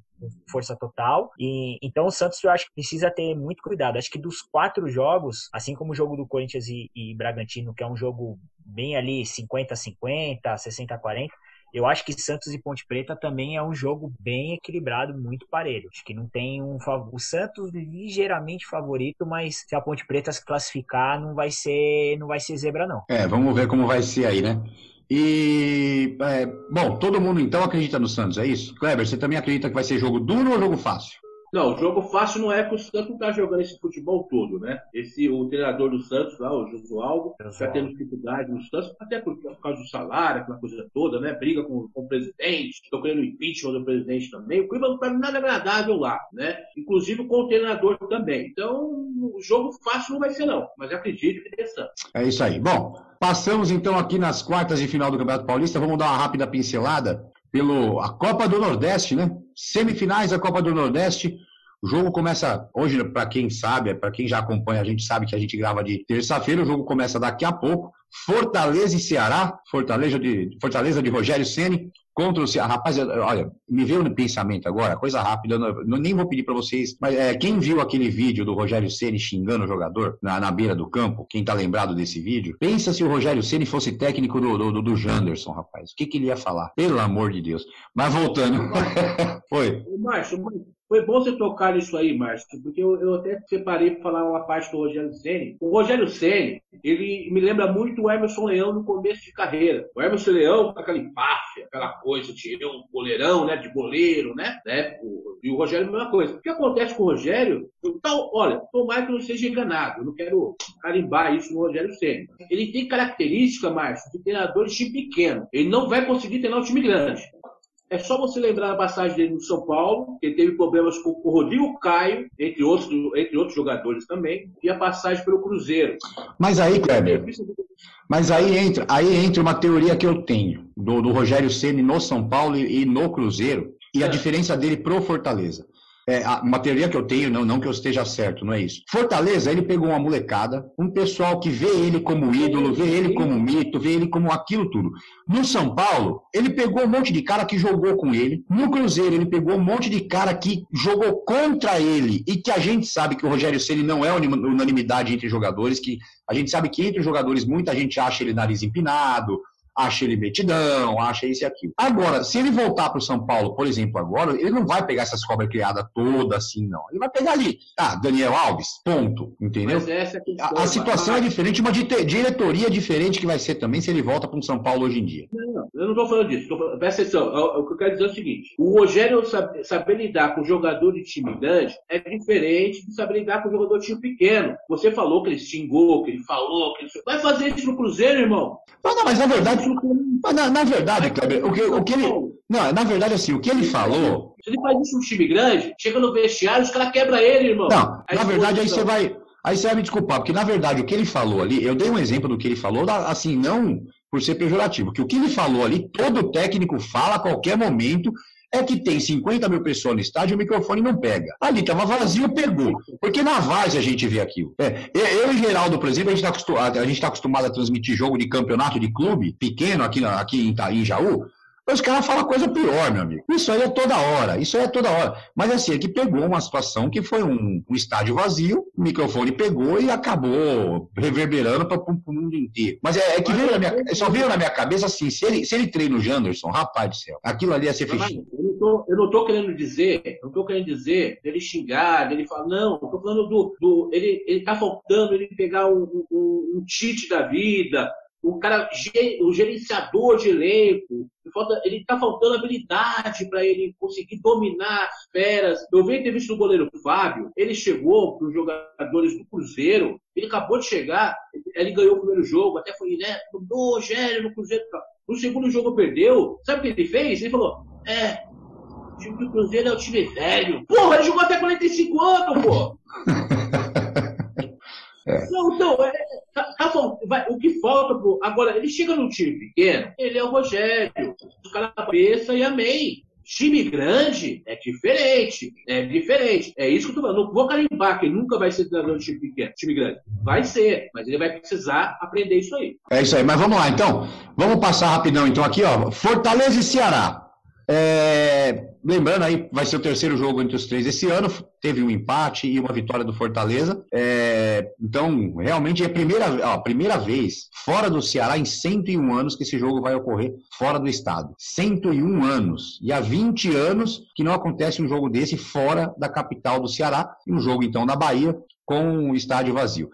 força total. E então o Santos eu acho que precisa ter muito cuidado. Acho que dos quatro jogos, assim como o jogo do Corinthians e, e Bragantino, que é um jogo bem ali 50-50, 60-40, eu acho que Santos e Ponte Preta também é um jogo bem equilibrado, muito parelho. Acho que não tem um o Santos ligeiramente favorito, mas se a Ponte Preta se classificar, não vai ser, não vai ser zebra não. É, vamos ver como vai ser aí, né? E, é, bom, todo mundo então acredita no Santos, é isso? Kleber, você também acredita que vai ser jogo duro ou jogo fácil? Não, o jogo fácil não é que o Santos não está jogando esse futebol todo, né? Esse, o treinador do Santos, lá, o Josualdo, está tendo dificuldade no Santos, até por, por, causa do salário, aquela coisa toda, né? Briga com, com o presidente, estão querendo impeachment do presidente também. O clima não está nada agradável lá, né? Inclusive com o treinador também. Então, o jogo fácil não vai ser, não. Mas acredito que tem Santos. É isso aí. Bom, passamos então aqui nas quartas de final do Campeonato Paulista. Vamos dar uma rápida pincelada pelo a Copa do Nordeste, né? Semifinais da Copa do Nordeste. O jogo começa hoje, para quem sabe, para quem já acompanha, a gente sabe que a gente grava de terça-feira. O jogo começa daqui a pouco. Fortaleza e Ceará, Fortaleza de, Fortaleza de Rogério Ceni contra o Ceará. Rapaz, olha, me veio no pensamento agora, coisa rápida, não, nem vou pedir para vocês, mas é, quem viu aquele vídeo do Rogério Ceni xingando o jogador na, na beira do campo, quem tá lembrado desse vídeo, pensa se o Rogério Ceni fosse técnico do, do, do Janderson, rapaz. O que, que ele ia falar? Pelo amor de Deus. Mas voltando. Foi. Márcio, foi bom você tocar nisso aí, Márcio, porque eu, eu até separei para falar uma parte do Rogério Ceni. O Rogério Ceni, ele me lembra muito o Emerson Leão no começo de carreira. O Emerson Leão, com aquela empáfia, aquela coisa, tinha um goleirão, né, de goleiro, né, né, e o Rogério a mesma coisa. O que acontece com o Rogério, então, olha, tomara que eu não seja enganado, eu não quero carimbar isso no Rogério Ceni. Ele tem característica, Márcio, de treinador de time pequeno. Ele não vai conseguir treinar um time grande. É só você lembrar a passagem dele no São Paulo, que ele teve problemas com o Rodrigo Caio, entre outros, entre outros jogadores também, e a passagem pelo Cruzeiro. Mas aí, Kleber, mas aí entra, aí entra uma teoria que eu tenho do, do Rogério Ceni no São Paulo e, e no Cruzeiro, e é. a diferença dele pro Fortaleza. É, uma teoria que eu tenho, não, não que eu esteja certo, não é isso. Fortaleza, ele pegou uma molecada, um pessoal que vê ele como ídolo, vê ele como mito, vê ele como aquilo tudo. No São Paulo, ele pegou um monte de cara que jogou com ele. No Cruzeiro, ele pegou um monte de cara que jogou contra ele e que a gente sabe que o Rogério Ceni não é unanimidade entre jogadores, que a gente sabe que entre jogadores muita gente acha ele nariz empinado, acha ele metidão, acha isso e aquilo. Agora, se ele voltar para o São Paulo, por exemplo, agora, ele não vai pegar essas cobras criadas todas assim, não. Ele vai pegar ali, ah, Daniel Alves, ponto, entendeu? a, a, situação é diferente, uma diretoria diferente que vai ser também se ele volta para o São Paulo hoje em dia. Não, não eu não estou falando disso. Tô, presta atenção, o que eu quero dizer é o seguinte, o Rogério saber, saber lidar com jogador de time grande é diferente de saber lidar com jogador de time pequeno. Você falou que ele xingou, que ele falou, que ele... Vai fazer isso no Cruzeiro, irmão? Não, não, mas na verdade, na, na verdade, Kleber, o que, o que ele. Não, na verdade, assim, o que ele falou. Se ele faz isso num time grande, chega no vestiário, os caras quebram ele, irmão. Não, aí na verdade, aí você vai. Aí você vai me desculpar, porque na verdade o que ele falou ali, eu dei um exemplo do que ele falou, assim, não por ser pejorativo, que o que ele falou ali, todo técnico fala a qualquer momento, é que tem 50 mil pessoas no estádio o microfone não pega. Ali estava vazio, pegou. Porque na Várzea a gente vê aquilo. É, eu e Geraldo, por exemplo, a gente está acostumado, tá acostumado, a transmitir jogo de campeonato de clube pequeno aqui, aqui em, em Jaú. Os caras falam coisa pior, meu amigo. Isso aí é toda hora, isso aí é toda hora. Mas assim, é que pegou uma situação que foi um, um estádio vazio, o microfone pegou e acabou reverberando para o mundo inteiro. Mas é, é que veio na minha, só veio na minha cabeça assim, se ele, se ele treina o Janderson, rapaz do céu, aquilo ali ia ser fichinho. Eu não estou querendo dizer, não tô querendo dizer dele xingar, dele falar, não, estou falando do, do ele, ele tá faltando ele pegar um, um, um tite da vida, o cara, o gerenciador de elenco, ele está faltando habilidade para ele conseguir dominar as feras. Eu vi a entrevista do goleiro Fábio, ele chegou para os jogadores do Cruzeiro, ele acabou de chegar, ele ganhou o primeiro jogo, até foi, né, no Rogério, no Cruzeiro. No segundo jogo perdeu, sabe o que ele fez? Ele falou, é, o time do Cruzeiro é o time velho. Porra, ele jogou até 45 anos, pô! Não, então, é, tá, tá bom, vai, o que falta, pô, agora, ele chega num time pequeno, ele é o Rogério, o cara cabeça e amém. Time grande é diferente, é diferente. É isso que eu tô falando. Não vou carimbar que ele nunca vai ser treinador de time pequeno, time grande. Vai ser, mas ele vai precisar aprender isso aí. É isso aí, mas vamos lá então. Vamos passar rapidão então aqui, ó. Fortaleza e Ceará. É, lembrando aí, vai ser o terceiro jogo entre os três esse ano. Teve um empate e uma vitória do Fortaleza. É, então, realmente é a primeira, ó, primeira vez fora do Ceará em 101 anos que esse jogo vai ocorrer fora do estado. 101 anos. E há 20 anos que não acontece um jogo desse fora da capital do Ceará. E um jogo, então, na Bahia com o estádio vazio.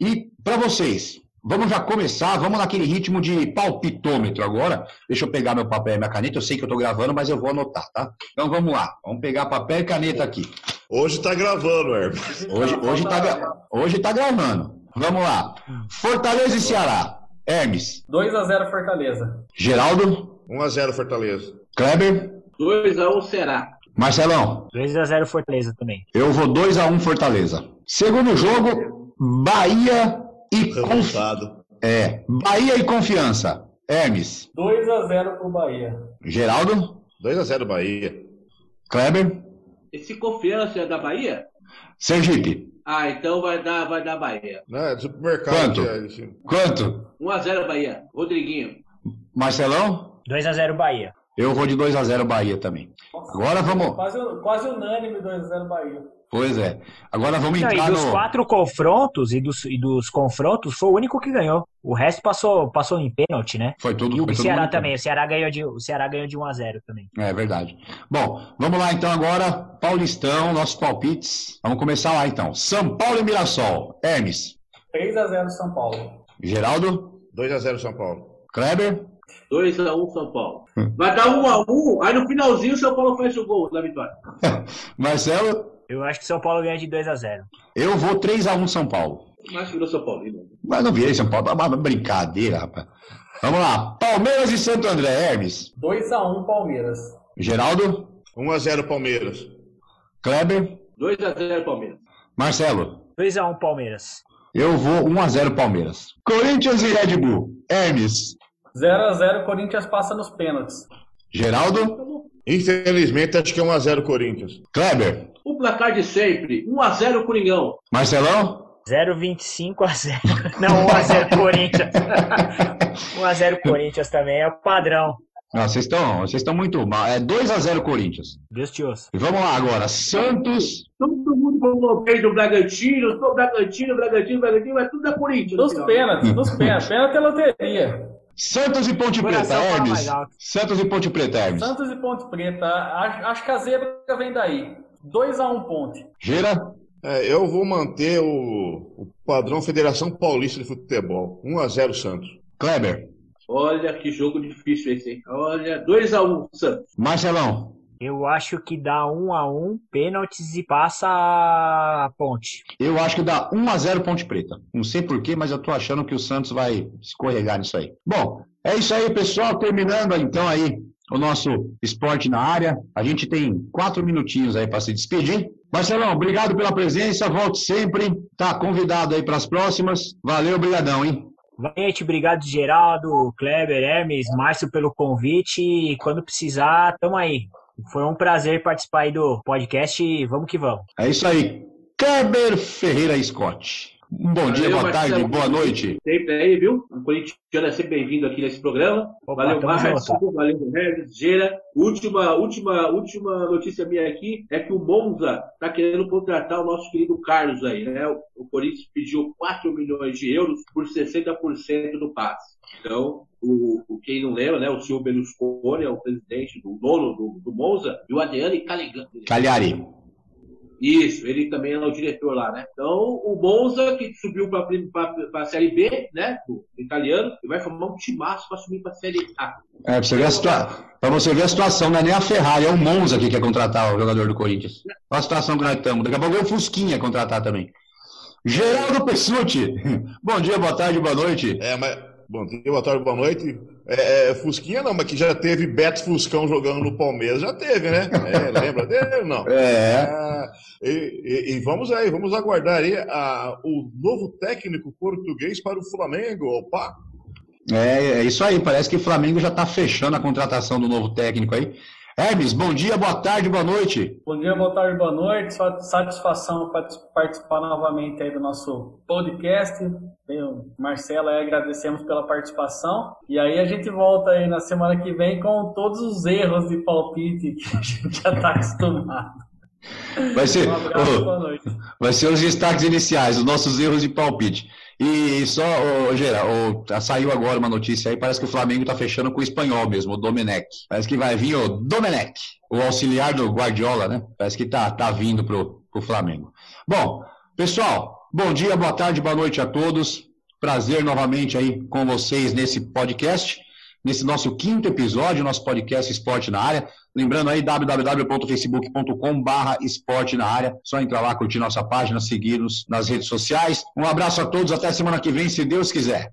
E para vocês, Vamos já começar, vamos naquele ritmo de palpitômetro agora. Deixa eu pegar meu papel e minha caneta. Eu sei que eu estou gravando, mas eu vou anotar, tá? Então vamos lá. Vamos pegar papel e caneta aqui. Hoje está gravando, Hermes. Hoje, hoje, tá, hoje tá gravando. Vamos lá. Fortaleza e Ceará. Hermes. 2x0 Fortaleza. Geraldo. 1x0 Fortaleza. Kleber. 2x1 Ceará. Marcelão. 2x0 Fortaleza também. Eu vou 2x1 Fortaleza. Segundo jogo, Bahia e confiança. É, Bahia e confiança. Hermes. 2 x 0 pro Bahia. Geraldo? 2 x 0 Bahia. Kleber? Esse confiança é da Bahia? Sergipe. Ah, então vai dar, vai dar Bahia. Não, é supermercado. Quanto? É Quanto? 1 x 0 Bahia. Rodriguinho. Marcelão? 2 x 0 Bahia. Eu vou de 2 x 0 Bahia também. Nossa, Agora vamos. Quase, quase unânime 2 x 0 Bahia. Pois é. Agora vamos Não, entrar e dos no... quatro confrontos e dos, e dos confrontos foi o único que ganhou. O resto passou, passou em pênalti, né? Foi tudo. E o Ceará também. O Ceará ganhou de o Ceará ganhou de 1 a 0 também. É verdade. Bom, vamos lá então agora, Paulistão, nossos palpites. Vamos começar lá então. São Paulo e Mirassol. Hermes. 3 a 0 São Paulo. Geraldo. 2 a 0 São Paulo. Kleber. 2x1 São Paulo. Vai dar 1x1, aí no finalzinho o São Paulo faz o gol da vitória. Marcelo? Eu acho que São Paulo ganha de 2 a 0 Eu vou 3x1 São Paulo. Mas virou São Paulo, né? Mas não virei São Paulo, é uma brincadeira, rapaz. Vamos lá. Palmeiras e Santo André, Hermes. 2x1 Palmeiras. Geraldo? 1x0 Palmeiras. Kleber? 2x0 Palmeiras. Marcelo? 2x1 Palmeiras. Eu vou 1x0 Palmeiras. Corinthians e Red Bull. Hermes. 0x0 Corinthians passa nos pênaltis. Geraldo? Infelizmente, acho que é 1x0 Corinthians. Kleber. O placar de sempre, 1x0 Coringão. Marcelão? 0,25 a 0. Não, 1x0 Corinthians. 1x0 Corinthians também é o padrão. Não, vocês estão vocês estão muito mal. É 2x0 Corinthians. Deus te ouça. E vamos lá agora. Santos. Todo mundo coloquei do Bragantino, sou Bragantino, Bragantino, Bragantino, mas tudo é Corinthians. Dos pênaltis, dos pênaltis. Pênalti é loteria. Santos e Ponte Preta, fala Hermes. Santos e Ponte Preta, Hermes. Santos e Ponte Preta. Acho, acho que a zebra vem daí. 2x1 Ponte. Gira. É, eu vou manter o, o padrão Federação Paulista de Futebol. 1x0 Santos. Kleber. Olha que jogo difícil esse, hein? Olha, 2x1 Santos. Marcelão. Eu acho que dá 1 a 1 pênaltis e passa a ponte. Eu acho que dá 1x0 Ponte Preta. Não sei porquê, mas eu tô achando que o Santos vai escorregar nisso aí. Bom, é isso aí, pessoal. Terminando então aí o nosso esporte na área. A gente tem quatro minutinhos aí para se despedir. Marcelão, obrigado pela presença. Volte sempre. Tá convidado aí para as próximas. Valeu, obrigadão, hein? Valente, obrigado Geraldo, Kleber, Hermes, Márcio pelo convite e quando precisar, tamo aí. Foi um prazer participar aí do podcast e vamos que vamos. É isso aí. Kleber Ferreira Scott. Um bom dia, Valeu, boa tarde, Marcelo. boa noite. Sempre aí, viu? O corintiano é sempre bem-vindo aqui nesse programa. Opa, valeu, Márcio. Valeu, Regis, Gera. Última, última, última notícia minha aqui é que o Monza está querendo contratar o nosso querido Carlos aí, né? O, o Corinthians pediu 4 milhões de euros por 60% do passe. Então, o, o- quem não lembra, né? O senhor Berlusconi é o presidente do dono do, do Monza e o Adriano. Cagliari. Isso, ele também é o diretor lá, né? Então, o Monza, que subiu para a Série B, né? Do italiano, e vai formar um timaço para subir para a Série A. É, pra você, ver a situa... você ver a situação, não é nem a Ferrari, é o Monza que quer contratar o jogador do Corinthians. Olha a situação que nós estamos. Daqui a pouco vem o Fusquinha contratar também. Geraldo Pessuti. Bom dia, boa tarde, boa noite. É, mas. Bom dia, boa tarde, boa noite. É, é, Fusquinha não, mas que já teve Beto Fuscão jogando no Palmeiras, já teve, né? É, lembra dele não? É, Ah, e, e- e vamos aí, vamos aguardar aí a- o novo técnico português para o Flamengo. Opa! é, é isso aí. Parece que o Flamengo já está fechando a contratação do novo técnico aí. Hermes, bom dia, boa tarde, boa noite. Bom dia, boa tarde, boa noite. Satisfação partic- participar novamente aí do nosso podcast. Eu, Marcelo, aí agradecemos pela participação. E aí a gente volta aí na semana que vem com todos os erros de palpite que a gente já está acostumado. Vai ser, Um abraço, noite. vai ser os destaques iniciais, os nossos erros de palpite. E só, ô, Gera, tá- saiu agora uma notícia aí, parece que o Flamengo tá fechando com o espanhol mesmo, o Domenech. Parece que vai vir o Domenech, o auxiliar do Guardiola, né? Parece que tá, tá vindo pro, pro Flamengo. Bom, pessoal, bom dia, boa tarde, boa noite a todos. Prazer novamente aí com vocês nesse podcast, nesse nosso quinto episódio, nosso podcast Esporte na Área. Lembrando aí, www.facebook.com barra esporte na área. Só entrar lá, curtir nossa página, seguir-nos nas redes sociais. Um abraço a todos, até semana que vem, se Deus quiser.